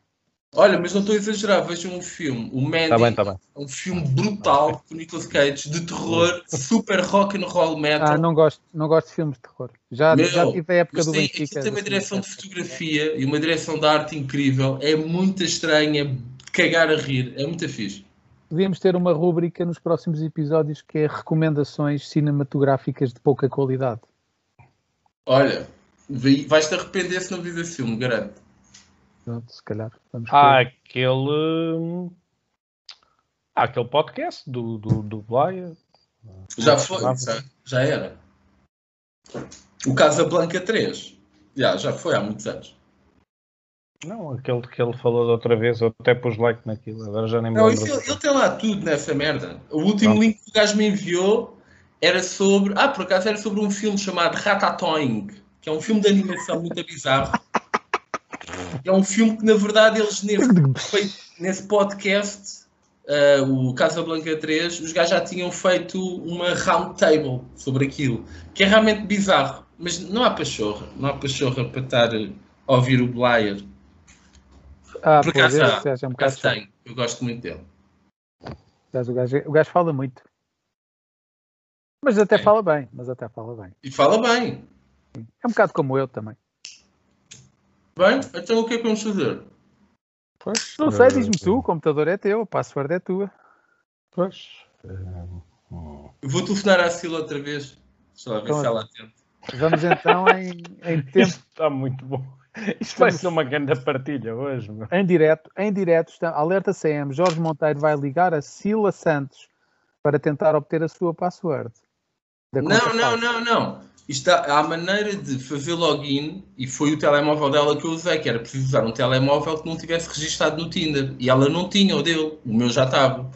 Speaker 3: Olha, mas não estou a exagerar, vejam um filme. O Mandy
Speaker 2: Está Tá bem, está bem.
Speaker 3: é um filme brutal com Nicolas Cage, de terror, super rock and roll metal.
Speaker 1: Ah, não gosto, não gosto de filmes de terror. Já,
Speaker 3: Meu,
Speaker 1: já tive a época do
Speaker 3: tem,
Speaker 1: Benfica.
Speaker 3: aquilo tem uma
Speaker 1: assim,
Speaker 3: direção de fotografia e uma direção de arte incrível. É muito estranha, cagar a rir. É muito fixe.
Speaker 1: Podíamos ter uma rúbrica nos próximos episódios que é recomendações cinematográficas de pouca qualidade.
Speaker 3: Olha, vais-te arrepender se não vires esse filme, garanto.
Speaker 1: Pronto, se calhar. Vamos
Speaker 2: Há aquele. hum, Há aquele podcast do, do, do Blaia.
Speaker 3: Já foi, já, já era. O Casablanca 3. Já, já foi há muitos anos.
Speaker 2: Não, aquele que ele falou da outra vez, eu até pus like naquilo, agora já nem me
Speaker 3: Não,
Speaker 2: lembro.
Speaker 3: isso, ele, ele tem lá tudo nessa merda. O último
Speaker 2: Pronto.
Speaker 3: link que o gajo me enviou era sobre. Ah, por acaso era sobre um filme chamado Ratatouille, que é um filme de animação muito bizarro. É um filme que, na verdade, eles nesse, nesse podcast, ah, o Casablanca 3, os gajos já tinham feito uma round table sobre aquilo, que é realmente bizarro. Mas não há pachorra, não há pachorra para estar a ouvir o Blair.
Speaker 1: Ah,
Speaker 3: Por acaso
Speaker 1: é um
Speaker 3: tenho, eu gosto muito dele.
Speaker 1: O gajo- O gajo, o gajo fala muito. Mas até
Speaker 3: É.
Speaker 1: fala bem, mas até fala bem.
Speaker 3: E fala bem.
Speaker 1: É um bocado como eu também.
Speaker 3: Bem, então o que é que vamos fazer?
Speaker 2: Pois,
Speaker 1: Não sei,
Speaker 2: eh,
Speaker 1: diz-me tu, o computador é teu, a password é tua.
Speaker 2: Pois. eh.
Speaker 3: Eu vou telefonar à Sila outra vez. Deixa lá ver
Speaker 1: Então,
Speaker 3: se ela atende.
Speaker 1: Vamos então em, em [LAUGHS] tempo,
Speaker 2: Isto está muito bom. Isto vai ser uma grande partilha hoje, meu.
Speaker 1: em direto, em direto, está, alerta CM, Jorge Monteiro vai ligar a Sila Santos para tentar obter a sua password.
Speaker 3: Não, não,
Speaker 1: falsa.
Speaker 3: não, não. Isto há, maneira de fazer login e foi o telemóvel dela que eu usei, que era preciso usar um telemóvel que não tivesse registado no Tinder. E ela não tinha o dele, o meu já estava.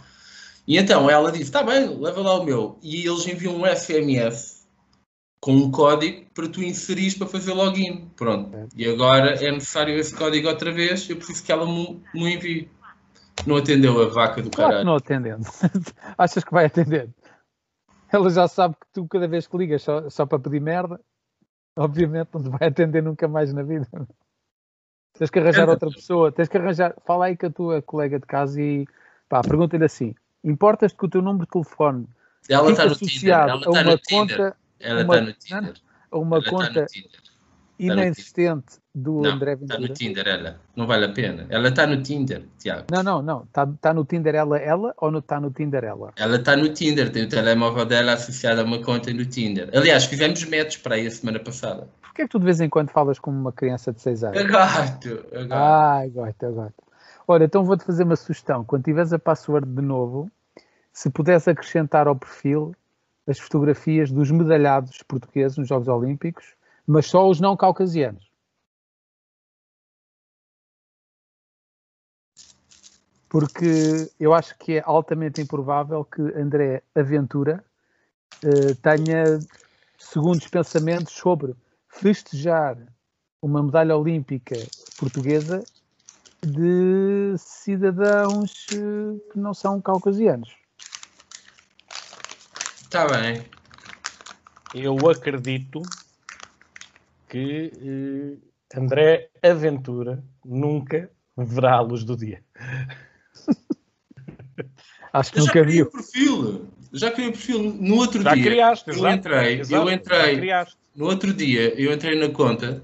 Speaker 3: E então ela disse: Está bem, leva lá o meu. E eles enviam um SMS com um código para tu inserir para fazer login. Pronto. E agora é necessário esse código outra vez. Eu preciso que ela me, me envie. Não atendeu a vaca do
Speaker 1: Claro
Speaker 3: caralho.
Speaker 1: não atendendo. [LAUGHS] Achas que vai atender? Ela já sabe que tu, cada vez que ligas só, só para pedir merda, obviamente não te vai atender nunca mais na vida. Tens que arranjar outra pessoa, tens que arranjar. Fala aí com a tua colega de casa e pá, pergunta-lhe assim: importas-te que o teu número de telefone
Speaker 3: Ela está
Speaker 1: fique
Speaker 3: no Tinder.
Speaker 1: associado
Speaker 3: Ela
Speaker 1: a
Speaker 3: está
Speaker 1: uma
Speaker 3: no Tinder.
Speaker 1: conta,
Speaker 3: Ela está no Tinder.
Speaker 1: a uma
Speaker 3: Ela está
Speaker 1: conta. Inexistente do
Speaker 3: Não,
Speaker 1: André
Speaker 3: está no
Speaker 1: Ventura?
Speaker 3: Tinder ela. Não vale a pena. Ela está no Tinder, Tiago.
Speaker 1: Não, não, não. Está tá no Tinder ela, ela ou está no Tinder ela?
Speaker 3: Ela está no Tinder. Tem o telemóvel dela associado a uma conta no Tinder. Aliás, fizemos matches para aí a semana passada.
Speaker 1: Porquê é que tu de vez em quando falas como uma criança de 6 anos?
Speaker 3: Gato. É gato.
Speaker 1: Ai, gosto, eu gosto. Olha, então vou-te fazer uma sugestão. Quando tiveres a password de novo, se puderes acrescentar ao perfil as fotografias dos medalhados portugueses nos Jogos Olímpicos, mas só os não caucasianos. Porque eu acho que é altamente improvável que André Aventura eh, tenha segundos pensamentos sobre festejar uma medalha olímpica portuguesa de cidadãos eh, que não são caucasianos.
Speaker 3: Está Tá bem.
Speaker 2: Eu acredito que eh, André Aventura nunca verá a luz do dia. [LAUGHS]
Speaker 1: Acho que
Speaker 3: Eu já
Speaker 1: nunca
Speaker 3: criei
Speaker 1: viu.
Speaker 3: o perfil. Já criei o perfil no outro
Speaker 2: Já
Speaker 3: dia.
Speaker 2: criaste,
Speaker 3: eu
Speaker 2: exato.
Speaker 3: entrei,
Speaker 2: Exato,
Speaker 3: eu
Speaker 2: já
Speaker 3: entrei. No outro dia, eu entrei na conta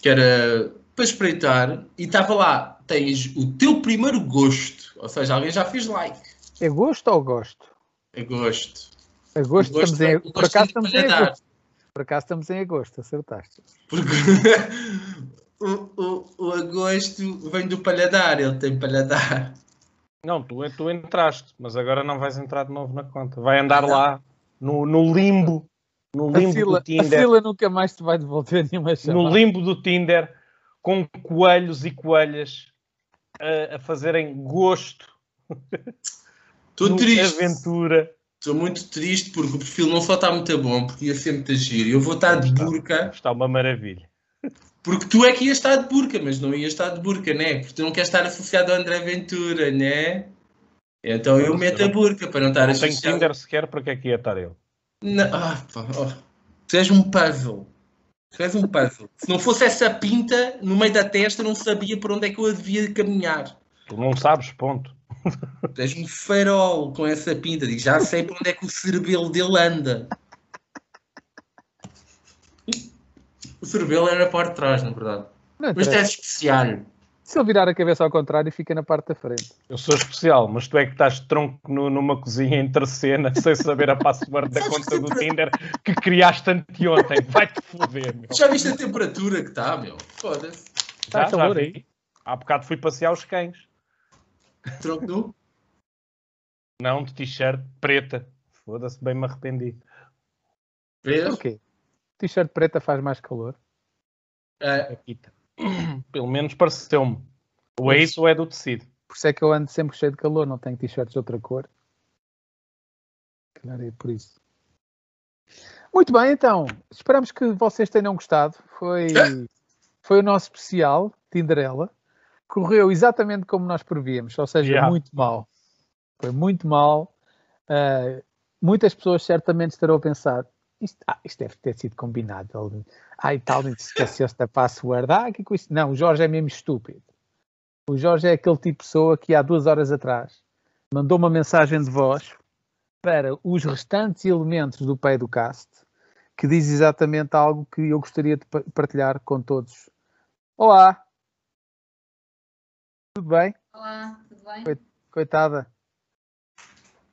Speaker 3: que era para espreitar e estava lá. Tens o teu primeiro gosto. Ou seja, alguém já fez like.
Speaker 1: É gosto ou gosto?
Speaker 3: É gosto.
Speaker 1: Agosto
Speaker 3: O gosto
Speaker 1: estamos em,
Speaker 3: é-
Speaker 1: por
Speaker 3: gosto
Speaker 1: acaso
Speaker 3: é
Speaker 1: estamos em agosto. Por acaso estamos em agosto, acertaste.
Speaker 3: Porque [LAUGHS] o, o, o agosto vem do paladar. Ele tem paladar.
Speaker 2: Não, tu, tu entraste, mas agora não vais entrar de novo na conta. Vai andar
Speaker 3: Não.
Speaker 2: lá no, no limbo, no
Speaker 1: A
Speaker 2: limbo
Speaker 1: fila,
Speaker 2: do Tinder,
Speaker 1: a fila nunca mais te vai devolver nenhuma chamada.
Speaker 2: no limbo do Tinder, com coelhos e coelhas a, a fazerem gosto
Speaker 3: Estou triste.
Speaker 2: aventura.
Speaker 3: Estou muito triste porque o perfil não só está muito bom, porque ia ser muito giro. Eu vou estar de burca,
Speaker 2: Está uma maravilha.
Speaker 3: porque tu é que ias estar de burca, mas não ias estar de burca, né? Porque tu não queres estar associado ao André Ventura, né? Então eu
Speaker 2: Não,
Speaker 3: meto
Speaker 2: eu
Speaker 3: a burca para não estar
Speaker 2: Não tem
Speaker 3: associado.
Speaker 2: Tinder sequer, para que é que ia estar ele?
Speaker 3: Não, ah, pá, oh. Tu és um puzzle. Tu és um puzzle. Se não fosse essa pinta no meio da testa, eu não sabia por onde é que eu devia caminhar.
Speaker 2: Tu não sabes, ponto.
Speaker 3: Tu és um farol com essa pinta. Digo, já sei por onde é que o cerebelo dele anda. O cerebelo era a parte de trás, na verdade.
Speaker 1: Não
Speaker 3: Mas tu és especial.
Speaker 1: Se ele virar a cabeça ao contrário, fica na parte da frente.
Speaker 2: Eu sou especial, mas tu é que estás tronco no- numa cozinha entre cena, sem saber a password da conta do Tinder que criaste anteontem. Vai-te foder, meu.
Speaker 3: Já viste a temperatura que está, meu? Foda-se.
Speaker 1: Está calor aí?
Speaker 2: Há bocado fui passear os cães.
Speaker 3: Tronco nu.
Speaker 2: Não, de t-shirt preta. Foda-se, bem me arrependi.
Speaker 3: Vês?
Speaker 1: Porquê? T-shirt preta faz mais calor.
Speaker 3: É,
Speaker 2: Aquita. [CLEARS THROAT] Pelo menos pareceu-me. Ou é isso ou é do tecido.
Speaker 1: Por isso é que eu ando sempre cheio de calor, não tenho t-shirts de outra cor. Claro, é por isso. Muito bem, então. Esperamos que vocês tenham gostado. Foi, foi o nosso especial, Tinderela. Correu exatamente como nós prevíamos, ou seja,
Speaker 2: Yeah.
Speaker 1: muito mal. Foi muito mal. Ah, muitas pessoas certamente estarão a pensar isto, ah, isto deve ter sido combinado. Ele, ah, e tal, esqueceu-se da password. Ah, que coisa. Não, o Jorge é mesmo estúpido. O Jorge é aquele tipo de pessoa que há duas horas atrás mandou uma mensagem de voz para os restantes elementos do Pay do Cast que diz exatamente algo que eu gostaria de pa- partilhar com todos. Olá! Tudo bem?
Speaker 4: Olá, tudo bem?
Speaker 1: Coitada.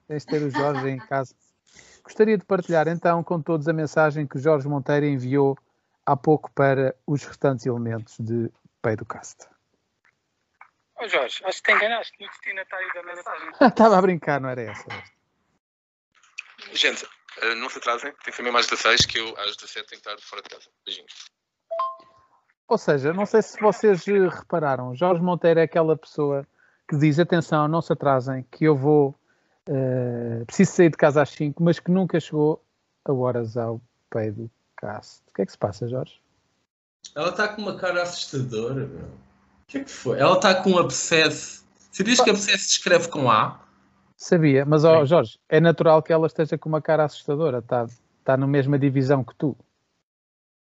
Speaker 1: Tens de ter o Jorge em casa. [LAUGHS] Gostaria de partilhar então com todos a mensagem que o Jorge Monteiro enviou há pouco para os restantes elementos de Pay do Cast.
Speaker 5: Ó Jorge, acho que te enganaste no destinatário da mensagem. [LAUGHS]
Speaker 1: Estava a brincar, não era essa?
Speaker 6: Gente, eh, não se atrasem, tem que ser mesmo às 16 que eu às 17 tenho que estar fora de casa. Beijinhos.
Speaker 1: Ou seja, não sei se vocês eh, repararam, Jorge Monteiro é aquela pessoa que diz: atenção, não se atrasem, que eu vou, eh, preciso sair de casa às 5, mas que nunca chegou a horas ao Pedro Castro. O que é que se passa, Jorge?
Speaker 3: Ela está com uma cara assustadora, meu. O que é que foi? Ela está com um abscesso. Sabias que abscesso se escreve com A?
Speaker 1: Sabia, mas ó, Jorge, é natural que ela esteja com uma cara assustadora. Está tá na mesma divisão que tu.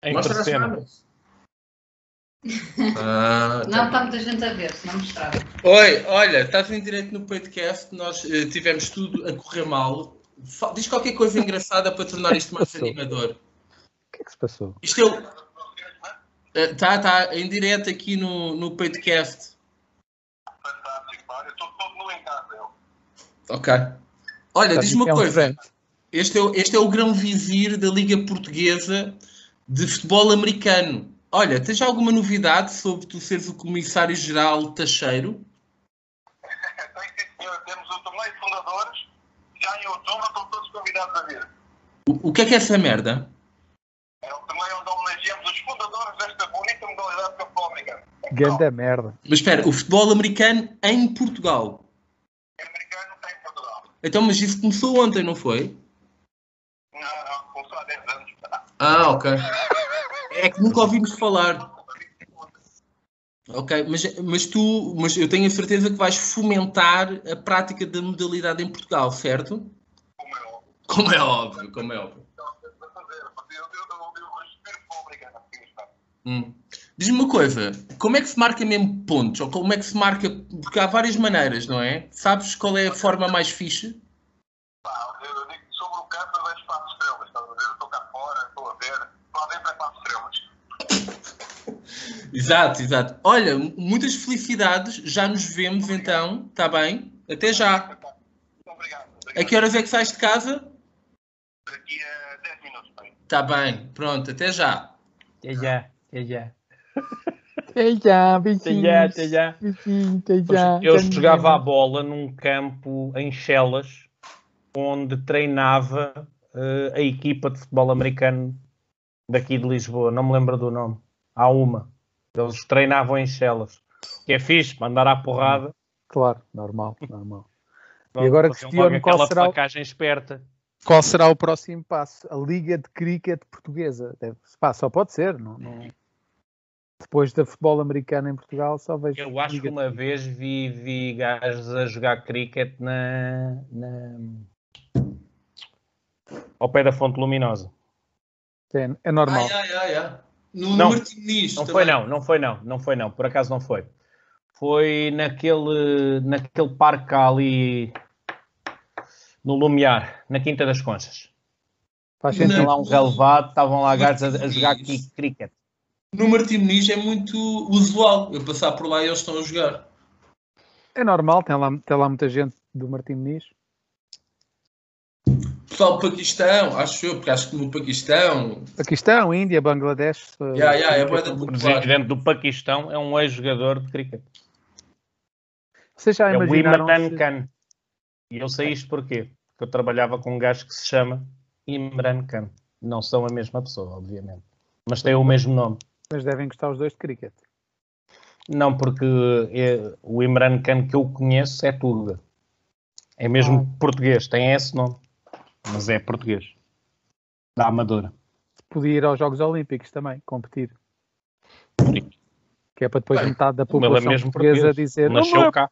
Speaker 2: Em
Speaker 3: Mostra as
Speaker 2: terceiro.
Speaker 3: Ah,
Speaker 4: Não
Speaker 3: tá
Speaker 4: está muita gente a ver, se não mostrava.
Speaker 3: Oi, olha, estás em direito no podcast, nós eh, tivemos tudo a correr mal. Fa- Diz qualquer coisa engraçada para tornar isto mais
Speaker 1: Passou.
Speaker 3: animador.
Speaker 1: O que é que se passou?
Speaker 3: Isto é o. Está tá, em direto aqui no, no podcast.
Speaker 7: Fantástico, pá. Eu estou todo nu em casa, eu.
Speaker 3: Ok. Olha,
Speaker 1: Está
Speaker 3: diz-me
Speaker 1: é
Speaker 3: uma
Speaker 1: um
Speaker 3: coisa. Este é, o- este é o grão vizir da Liga Portuguesa de Futebol Americano. Olha, tens alguma novidade sobre tu seres o comissário-geral Tacheiro? [LAUGHS]
Speaker 7: Sim, senhor, temos o torneio de fundadores. Já em outubro estão todos convidados a vir.
Speaker 3: O, o que é que é essa merda?
Speaker 7: É o torneio onde homenageamos os fundadores desta bonita modalidade de futebol americano.
Speaker 1: Ganda merda.
Speaker 3: Mas espera, o futebol americano em Portugal.
Speaker 7: Americano tem em Portugal.
Speaker 3: Então, mas isso começou ontem, não foi?
Speaker 7: Não, não, começou há 10 anos.
Speaker 3: Ah, ok. [LAUGHS] É que nunca ouvimos falar. Ok, mas, mas tu, mas eu tenho a certeza que vais fomentar a prática da modalidade em Portugal, certo?
Speaker 7: Como é óbvio.
Speaker 3: Como é óbvio, como é óbvio. Hum. Diz-me uma coisa, como é que se marca mesmo pontos? Ou como é que se marca? Porque há várias maneiras, não é? Sabes qual é a forma mais fixe?
Speaker 7: Pá, eu digo que sobre o campo eu vejo quatro estrelas. Estás a ver? Eu estou cá fora, estou a ver. Lá dentro é quatro estrelas.
Speaker 3: Exato, exato. Olha, muitas felicidades, já nos vemos então, está bem? Até já.
Speaker 7: Muito obrigado.
Speaker 3: A
Speaker 7: obrigado.
Speaker 3: que horas é que sais de casa?
Speaker 7: Daqui a 10 minutos.
Speaker 3: Está bem, pronto, até já.
Speaker 2: Até já, até já.
Speaker 1: Até já,
Speaker 2: Até
Speaker 1: beijinhos.
Speaker 2: já, até já.
Speaker 1: Até já.
Speaker 2: Eu
Speaker 1: Até
Speaker 2: jogava a bola num campo em Chelas, onde treinava eh, a equipa de futebol americano daqui de Lisboa. Não me lembro do nome. Há uma. Eles treinavam em Chelas. Que é fixe, mandar à porrada.
Speaker 1: Claro, normal, normal. [LAUGHS]
Speaker 2: Pronto,
Speaker 1: agora
Speaker 2: faziam
Speaker 1: questiono qual será o-
Speaker 2: placagem esperta.
Speaker 1: Qual será o próximo passo? A Liga de Cricket Portuguesa. Deve, pá, só pode ser. Não, não- Depois da futebol americano em Portugal, só vejo.
Speaker 2: Eu acho que uma vez vi, vi gajos a jogar cricket na, na- ao pé da Fonte Luminosa.
Speaker 1: É, é normal.
Speaker 3: Ai, ai, ai, ai. No,
Speaker 2: Não,
Speaker 3: Martim Muniz
Speaker 2: Não
Speaker 3: também.
Speaker 2: foi não, não foi não, não foi não, por acaso não foi. Foi naquele, naquele parque ali no Lumiar, na Quinta das Conchas.
Speaker 1: Faz sentido.
Speaker 2: lá um relevado, estavam lá gajos a, a jogar aqui cricket.
Speaker 3: No Martim Muniz é muito usual eu passar por lá e eles estão a jogar.
Speaker 1: É normal, tem lá, tem lá muita gente do Martim Muniz.
Speaker 3: Do Paquistão, acho eu, porque acho que no Paquistão.
Speaker 1: Paquistão, Índia, Bangladesh. eh,
Speaker 3: Yeah, yeah, é
Speaker 2: O presidente do Paquistão é um ex-jogador de cricket.
Speaker 1: Vocês já
Speaker 2: É o
Speaker 1: imaginaram?
Speaker 2: Imran
Speaker 1: se-
Speaker 2: Khan. E eu sei isto porquê? Porque eu trabalhava com um gajo que se chama Imran Khan. Não são a mesma pessoa, obviamente. Mas têm o mesmo nome.
Speaker 1: Mas devem gostar os dois de cricket.
Speaker 2: Não, porque é- o Imran Khan que eu conheço é turga. É mesmo português, tem esse nome. Mas é português. Da Amadora.
Speaker 1: Podia ir aos Jogos Olímpicos também, competir.
Speaker 2: Sim.
Speaker 1: Que é para depois
Speaker 3: Bem,
Speaker 1: metade da
Speaker 2: é
Speaker 1: população
Speaker 2: mesmo
Speaker 1: portuguesa
Speaker 2: português.
Speaker 1: dizer. "Ele
Speaker 2: Nasceu
Speaker 1: não é
Speaker 2: cá.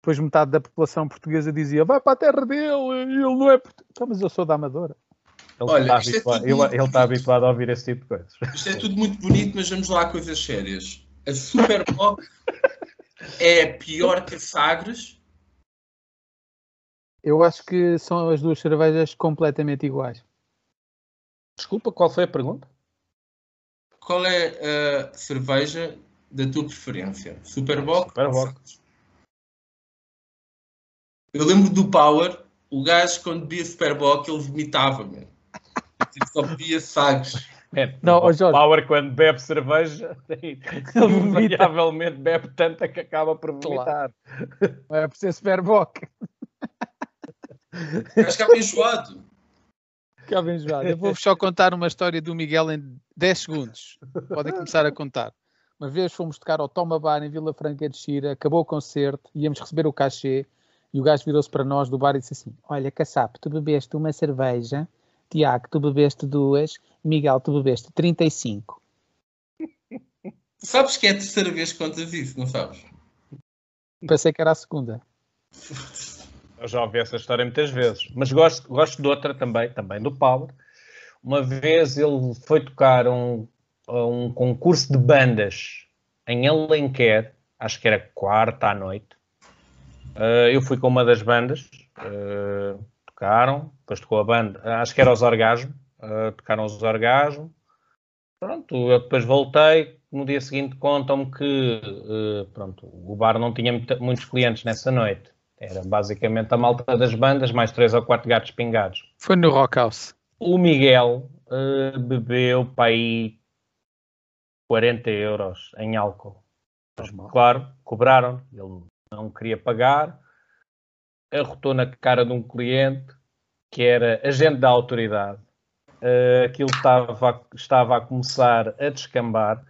Speaker 1: Depois metade da população portuguesa dizia vai para a terra dele, ele não é português. Então, mas eu sou da Amadora.
Speaker 2: Ele
Speaker 3: Olha,
Speaker 2: está
Speaker 3: é
Speaker 2: habituado,
Speaker 3: tudo
Speaker 2: ele- ele está habituado a ouvir esse tipo de coisas.
Speaker 3: Isto é tudo muito bonito, mas vamos lá a coisas sérias. A Superboc é pior que a Sagres.
Speaker 1: Eu acho que são as duas cervejas completamente iguais.
Speaker 2: Desculpa, qual foi a pergunta?
Speaker 3: Qual é a cerveja da tua preferência? Superboc?
Speaker 2: Superboc.
Speaker 3: Eu lembro do Power, o gajo quando bebia Superboc ele vomitava, tipo, só bebia Sagres.
Speaker 2: É,
Speaker 1: Não,
Speaker 2: o
Speaker 1: Jorge.
Speaker 2: Power quando bebe cerveja, [LAUGHS] ele invariavelmente bebe tanta que acaba por vomitar.
Speaker 1: Não é por ser Superboc.
Speaker 3: O gajo ficava enjoado.
Speaker 1: Cá bem jogado. Eu vou-vos só [LAUGHS] contar uma história do Miguel em 10 segundos. Podem começar a contar. Uma vez fomos tocar ao Toma Bar em Vila Franca de Xira, acabou o concerto, íamos receber o cachê e o gajo virou-se para nós do bar e disse assim: Olha, Caçapo, tu bebeste uma cerveja, Tiago, tu bebeste duas. Miguel, tu bebeste 35.
Speaker 3: Sabes que é a terceira vez que contas isso, não sabes?
Speaker 1: Pensei que era a segunda. [LAUGHS]
Speaker 2: Já ouvi essa história muitas vezes. Mas gosto, gosto de outra também, também do Power. Uma vez ele foi tocar um, um concurso de bandas em Alenquer, acho que era quarta à noite. Uh, eu fui com uma das bandas, uh, tocaram, depois tocou a banda, acho que era os Orgasmo, uh, tocaram os Orgasmo. Pronto, eu depois voltei, no dia seguinte contam-me que pronto, o bar não tinha muitos clientes nessa noite. Era basicamente a malta das bandas, mais três ou quatro gatos pingados.
Speaker 1: Foi no Rock House.
Speaker 2: O Miguel eh, bebeu para aí 40 euros em álcool. Mas, claro, cobraram. Ele não queria pagar. Arrotou na cara de um cliente que era agente da autoridade. Eh, aquilo estava, a- estava a começar a descambar.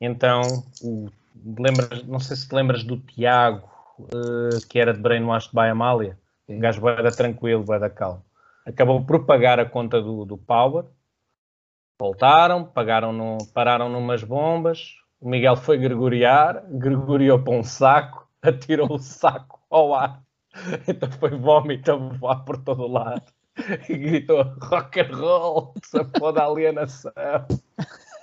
Speaker 2: Então, o, lembras, não sei se te lembras do Tiago, eh, que era de Brainwash de Amália. Um gajo bué da tranquilo, bué da calmo. Acabou por pagar a conta do, do Power. Voltaram, pagaram no, pararam numas bombas. O Miguel foi gregoriar, gregoriou para um saco, [LAUGHS] atirou o saco ao ar. Então foi vómito a voar por todo o lado. E gritou rock and roll, se foda alienação. [LAUGHS]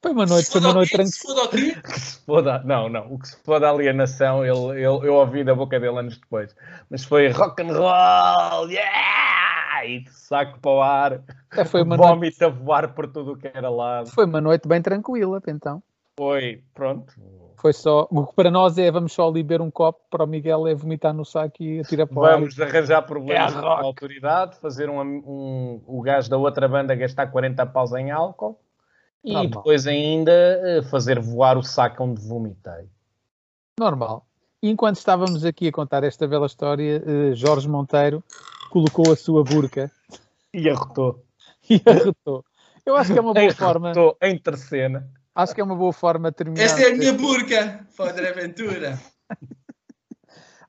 Speaker 1: Foi uma noite, foi uma noite tranquila.
Speaker 3: Se foda ao quê? [LAUGHS]
Speaker 2: que se foda, não, não, o que se foda a alienação, ele, ele, eu ouvi da boca dele anos depois, mas foi rock and roll, yeah! E saco para o ar,
Speaker 1: É, foi, uma noite,
Speaker 2: vómito a voar por tudo o que era lado.
Speaker 1: foi uma noite bem tranquila, então.
Speaker 2: Foi, pronto.
Speaker 1: Foi só. O que para nós é vamos só ali beber um copo, para o Miguel é vomitar no saco e atirar para o ar.
Speaker 2: Vamos arranjar problemas
Speaker 1: É
Speaker 2: com a autoridade, fazer um, um, o gajo da outra banda gastar 40 paus em álcool e
Speaker 1: Normal.
Speaker 2: depois ainda eh, fazer voar o saco onde vomitei.
Speaker 1: Normal. E enquanto estávamos aqui a contar esta bela história, eh, Jorge Monteiro colocou a sua burca
Speaker 2: E arrotou. [LAUGHS]
Speaker 1: e arrotou. Eu acho que é uma boa forma.
Speaker 2: Arrotou em terceira.
Speaker 1: Acho que é uma boa forma de terminar.
Speaker 3: Esta é a minha burca, para o André Ventura. [LAUGHS]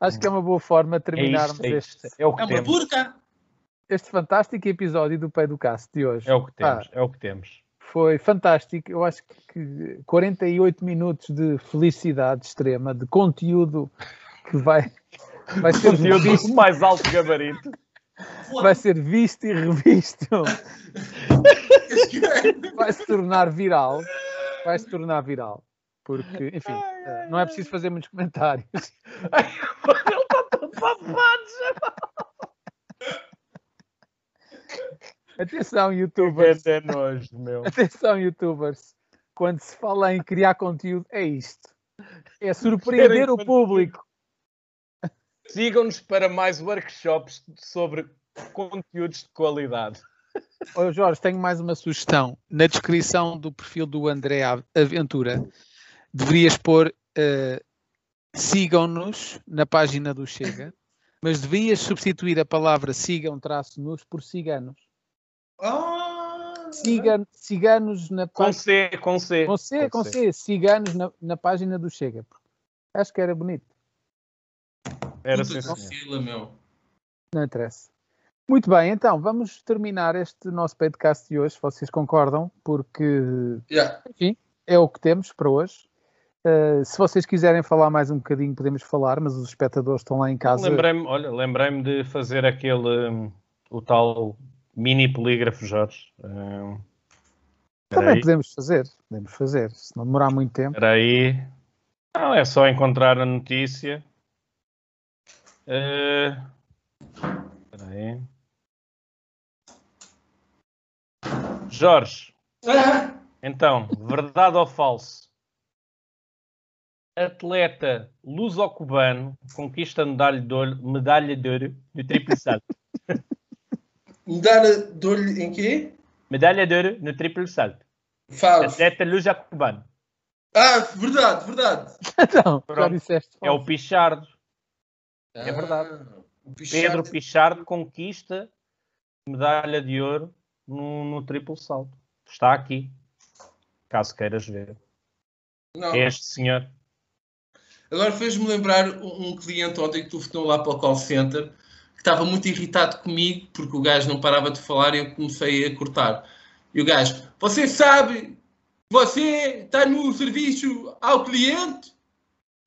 Speaker 1: Acho que é uma boa forma de
Speaker 2: É
Speaker 1: terminarmos
Speaker 2: isto, é, isto.
Speaker 1: este,
Speaker 2: é o que
Speaker 3: É uma
Speaker 2: temos.
Speaker 3: burca.
Speaker 1: este fantástico episódio do Pé do Cast de hoje.
Speaker 2: É o que
Speaker 1: Pá,
Speaker 2: temos, é o que temos.
Speaker 1: Foi fantástico. Eu acho que 48 minutos de felicidade extrema, de conteúdo que vai, vai ser
Speaker 2: Conteúdo
Speaker 1: visto,
Speaker 2: mais alto gabarito.
Speaker 1: vai ser visto e revisto, vai se tornar viral, vai se tornar viral. Porque, enfim, eh, não é preciso fazer muitos comentários. [LAUGHS]
Speaker 2: Ele está todo babado já.
Speaker 1: Atenção, youtubers.
Speaker 2: É nojo, meu.
Speaker 1: Atenção, youtubers. Quando se fala em criar conteúdo, é isto. É surpreender o público.
Speaker 2: Sigam-nos para mais workshops sobre conteúdos de qualidade.
Speaker 1: Ô Jorge, tenho mais uma sugestão. Na descrição do perfil do André Aventura, deverias pôr eh, sigam-nos na página do Chega, mas devias substituir a palavra sigam-nos por ciganos.
Speaker 3: Ah,
Speaker 1: ciganos na
Speaker 2: Com
Speaker 1: página.
Speaker 2: C, com C.
Speaker 1: Com C, com C, ciganos na, na página do Chega. Acho que era bonito.
Speaker 2: Era
Speaker 3: puta meu.
Speaker 1: Não interessa. Muito bem, então vamos terminar este nosso podcast de hoje, se vocês concordam, porque
Speaker 3: Yeah.
Speaker 1: enfim, é o que temos para hoje. Uh, se vocês quiserem falar mais um bocadinho, podemos falar, mas os espectadores estão lá em casa.
Speaker 2: Lembrei-me, olha, lembrei-me de fazer aquele, hum, o tal mini polígrafo, Jorge.
Speaker 1: Também
Speaker 2: aí,
Speaker 1: podemos fazer, podemos fazer, se não demorar muito tempo.
Speaker 2: espera aí. Não, é só encontrar a notícia. Eh, Espera aí. Jorge, então, verdade ou falso? Atleta luso-cubano conquista medalha de ouro, medalha de ouro no triplo salto. [LAUGHS]
Speaker 3: Medalha de olho em quê?
Speaker 2: medalha de ouro no triplo salto.
Speaker 3: Faz.
Speaker 2: Atleta luso-cubano.
Speaker 3: Ah, verdade, verdade. [LAUGHS]
Speaker 1: Então, já disseste.
Speaker 2: É o Pichardo.
Speaker 3: É
Speaker 2: verdade.
Speaker 3: O
Speaker 2: Pedro
Speaker 3: Pichardo-
Speaker 2: Pichardo conquista medalha de ouro no, no triplo salto. Está aqui. Caso queiras ver.
Speaker 3: Não.
Speaker 2: Este senhor.
Speaker 3: Agora fez-me lembrar um um cliente ontem que telefonou lá para o call center que estava muito irritado comigo porque o gajo não parava de falar e eu comecei a cortar. E o gajo, você sabe, você está no serviço ao cliente?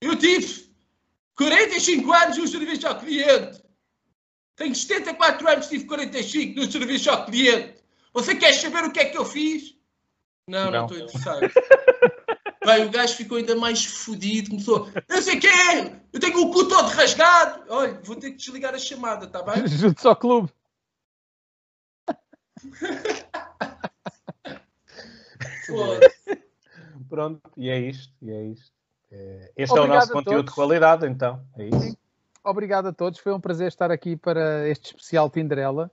Speaker 3: Eu tive 45 anos no serviço ao cliente. Tenho 74 anos, tive 45 no serviço ao cliente. Você quer saber o que é que eu fiz? Não, não
Speaker 2: Não.
Speaker 3: estou interessado. Bem, o gajo ficou ainda mais fodido, começou, eu sei quem é, eu tenho o cu todo rasgado. Olha, vou ter que desligar a chamada, está bem? [LAUGHS]
Speaker 1: Juntos ao clube.
Speaker 2: Pronto, e é isto, e é isto. É, Este é
Speaker 1: Obrigado
Speaker 2: o nosso conteúdo de qualidade, então. É isso.
Speaker 1: Obrigado a todos. Foi um prazer estar aqui para este especial Tinderela.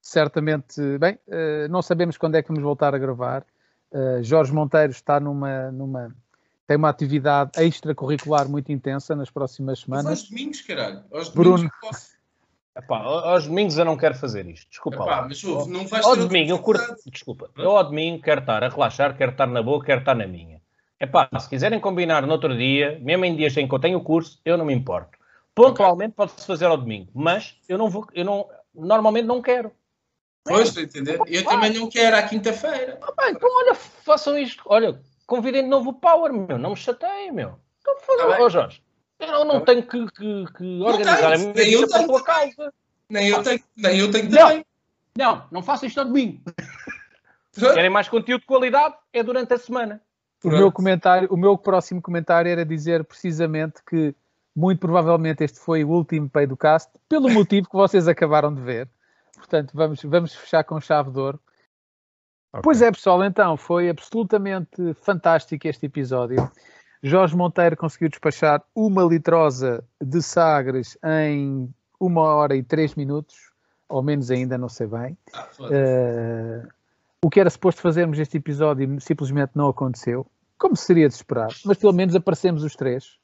Speaker 1: Certamente, bem, eh, não sabemos quando é que vamos voltar a gravar. Eh, Jorge Monteiro está numa, numa tem uma atividade extracurricular muito intensa nas próximas
Speaker 3: Mas
Speaker 1: semanas.
Speaker 3: aos domingos, caralho. Aos
Speaker 1: Bruno.
Speaker 3: domingos eu posso.
Speaker 2: Epá, ao- aos domingos eu não quero fazer isto. Desculpa.
Speaker 3: Epá,
Speaker 2: lá.
Speaker 3: mas ouve, não vais
Speaker 2: Ao domingo eu curto. Desculpa. Eu ao domingo quero estar a relaxar, quero estar na boa, quero estar na minha. Epá, se quiserem combinar no outro dia, mesmo em dias em que eu tenho curso, eu não me importo. Pontualmente pode-se fazer ao domingo, mas eu não vou, eu não, normalmente não quero.
Speaker 3: Pois, estou a entender. Eu também não quero à quinta-feira.
Speaker 2: Ah, pá, então olha, façam isto. Olha, convidem de novo o Power, meu. Não me chateiem, meu. Então,
Speaker 3: Tá bem.
Speaker 2: Ô, Jorge, eu não
Speaker 3: Tá
Speaker 2: tenho que, que- que organizar a
Speaker 3: tens,
Speaker 2: minha
Speaker 3: nem eu
Speaker 2: vida para a
Speaker 3: tenho
Speaker 2: tua.
Speaker 3: Nem eu tenho, nem eu tenho
Speaker 2: Não.
Speaker 3: também.
Speaker 2: Não, não façam isto ao domingo. [LAUGHS] Querem mais conteúdo de qualidade? É durante a semana.
Speaker 1: O meu comentário, o meu próximo comentário era dizer precisamente que muito provavelmente este foi o último pay do cast, pelo motivo que vocês acabaram de ver. Portanto, vamos, vamos fechar com chave de ouro. Pois é, pessoal, então foi absolutamente fantástico este episódio. Jorge Monteiro conseguiu despachar uma litrosa de Sagres em uma hora e três minutos, ou menos ainda, não sei bem.
Speaker 3: Ah.
Speaker 1: Eh, o que era suposto fazermos este episódio simplesmente não aconteceu, como seria de esperar, mas pelo menos aparecemos os três.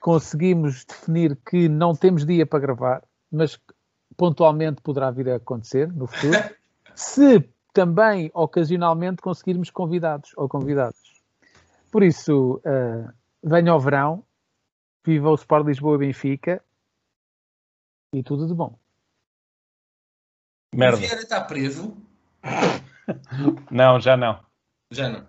Speaker 1: Conseguimos definir que não temos dia para gravar, mas que pontualmente poderá vir a acontecer no futuro. Se também ocasionalmente conseguirmos convidados ou convidadas. Por isso, eh, venha ao verão, viva o Sport Lisboa e Benfica e tudo de bom.
Speaker 3: O
Speaker 2: Merda.
Speaker 3: Vieira está preso?
Speaker 2: Não, já não.
Speaker 3: Já não.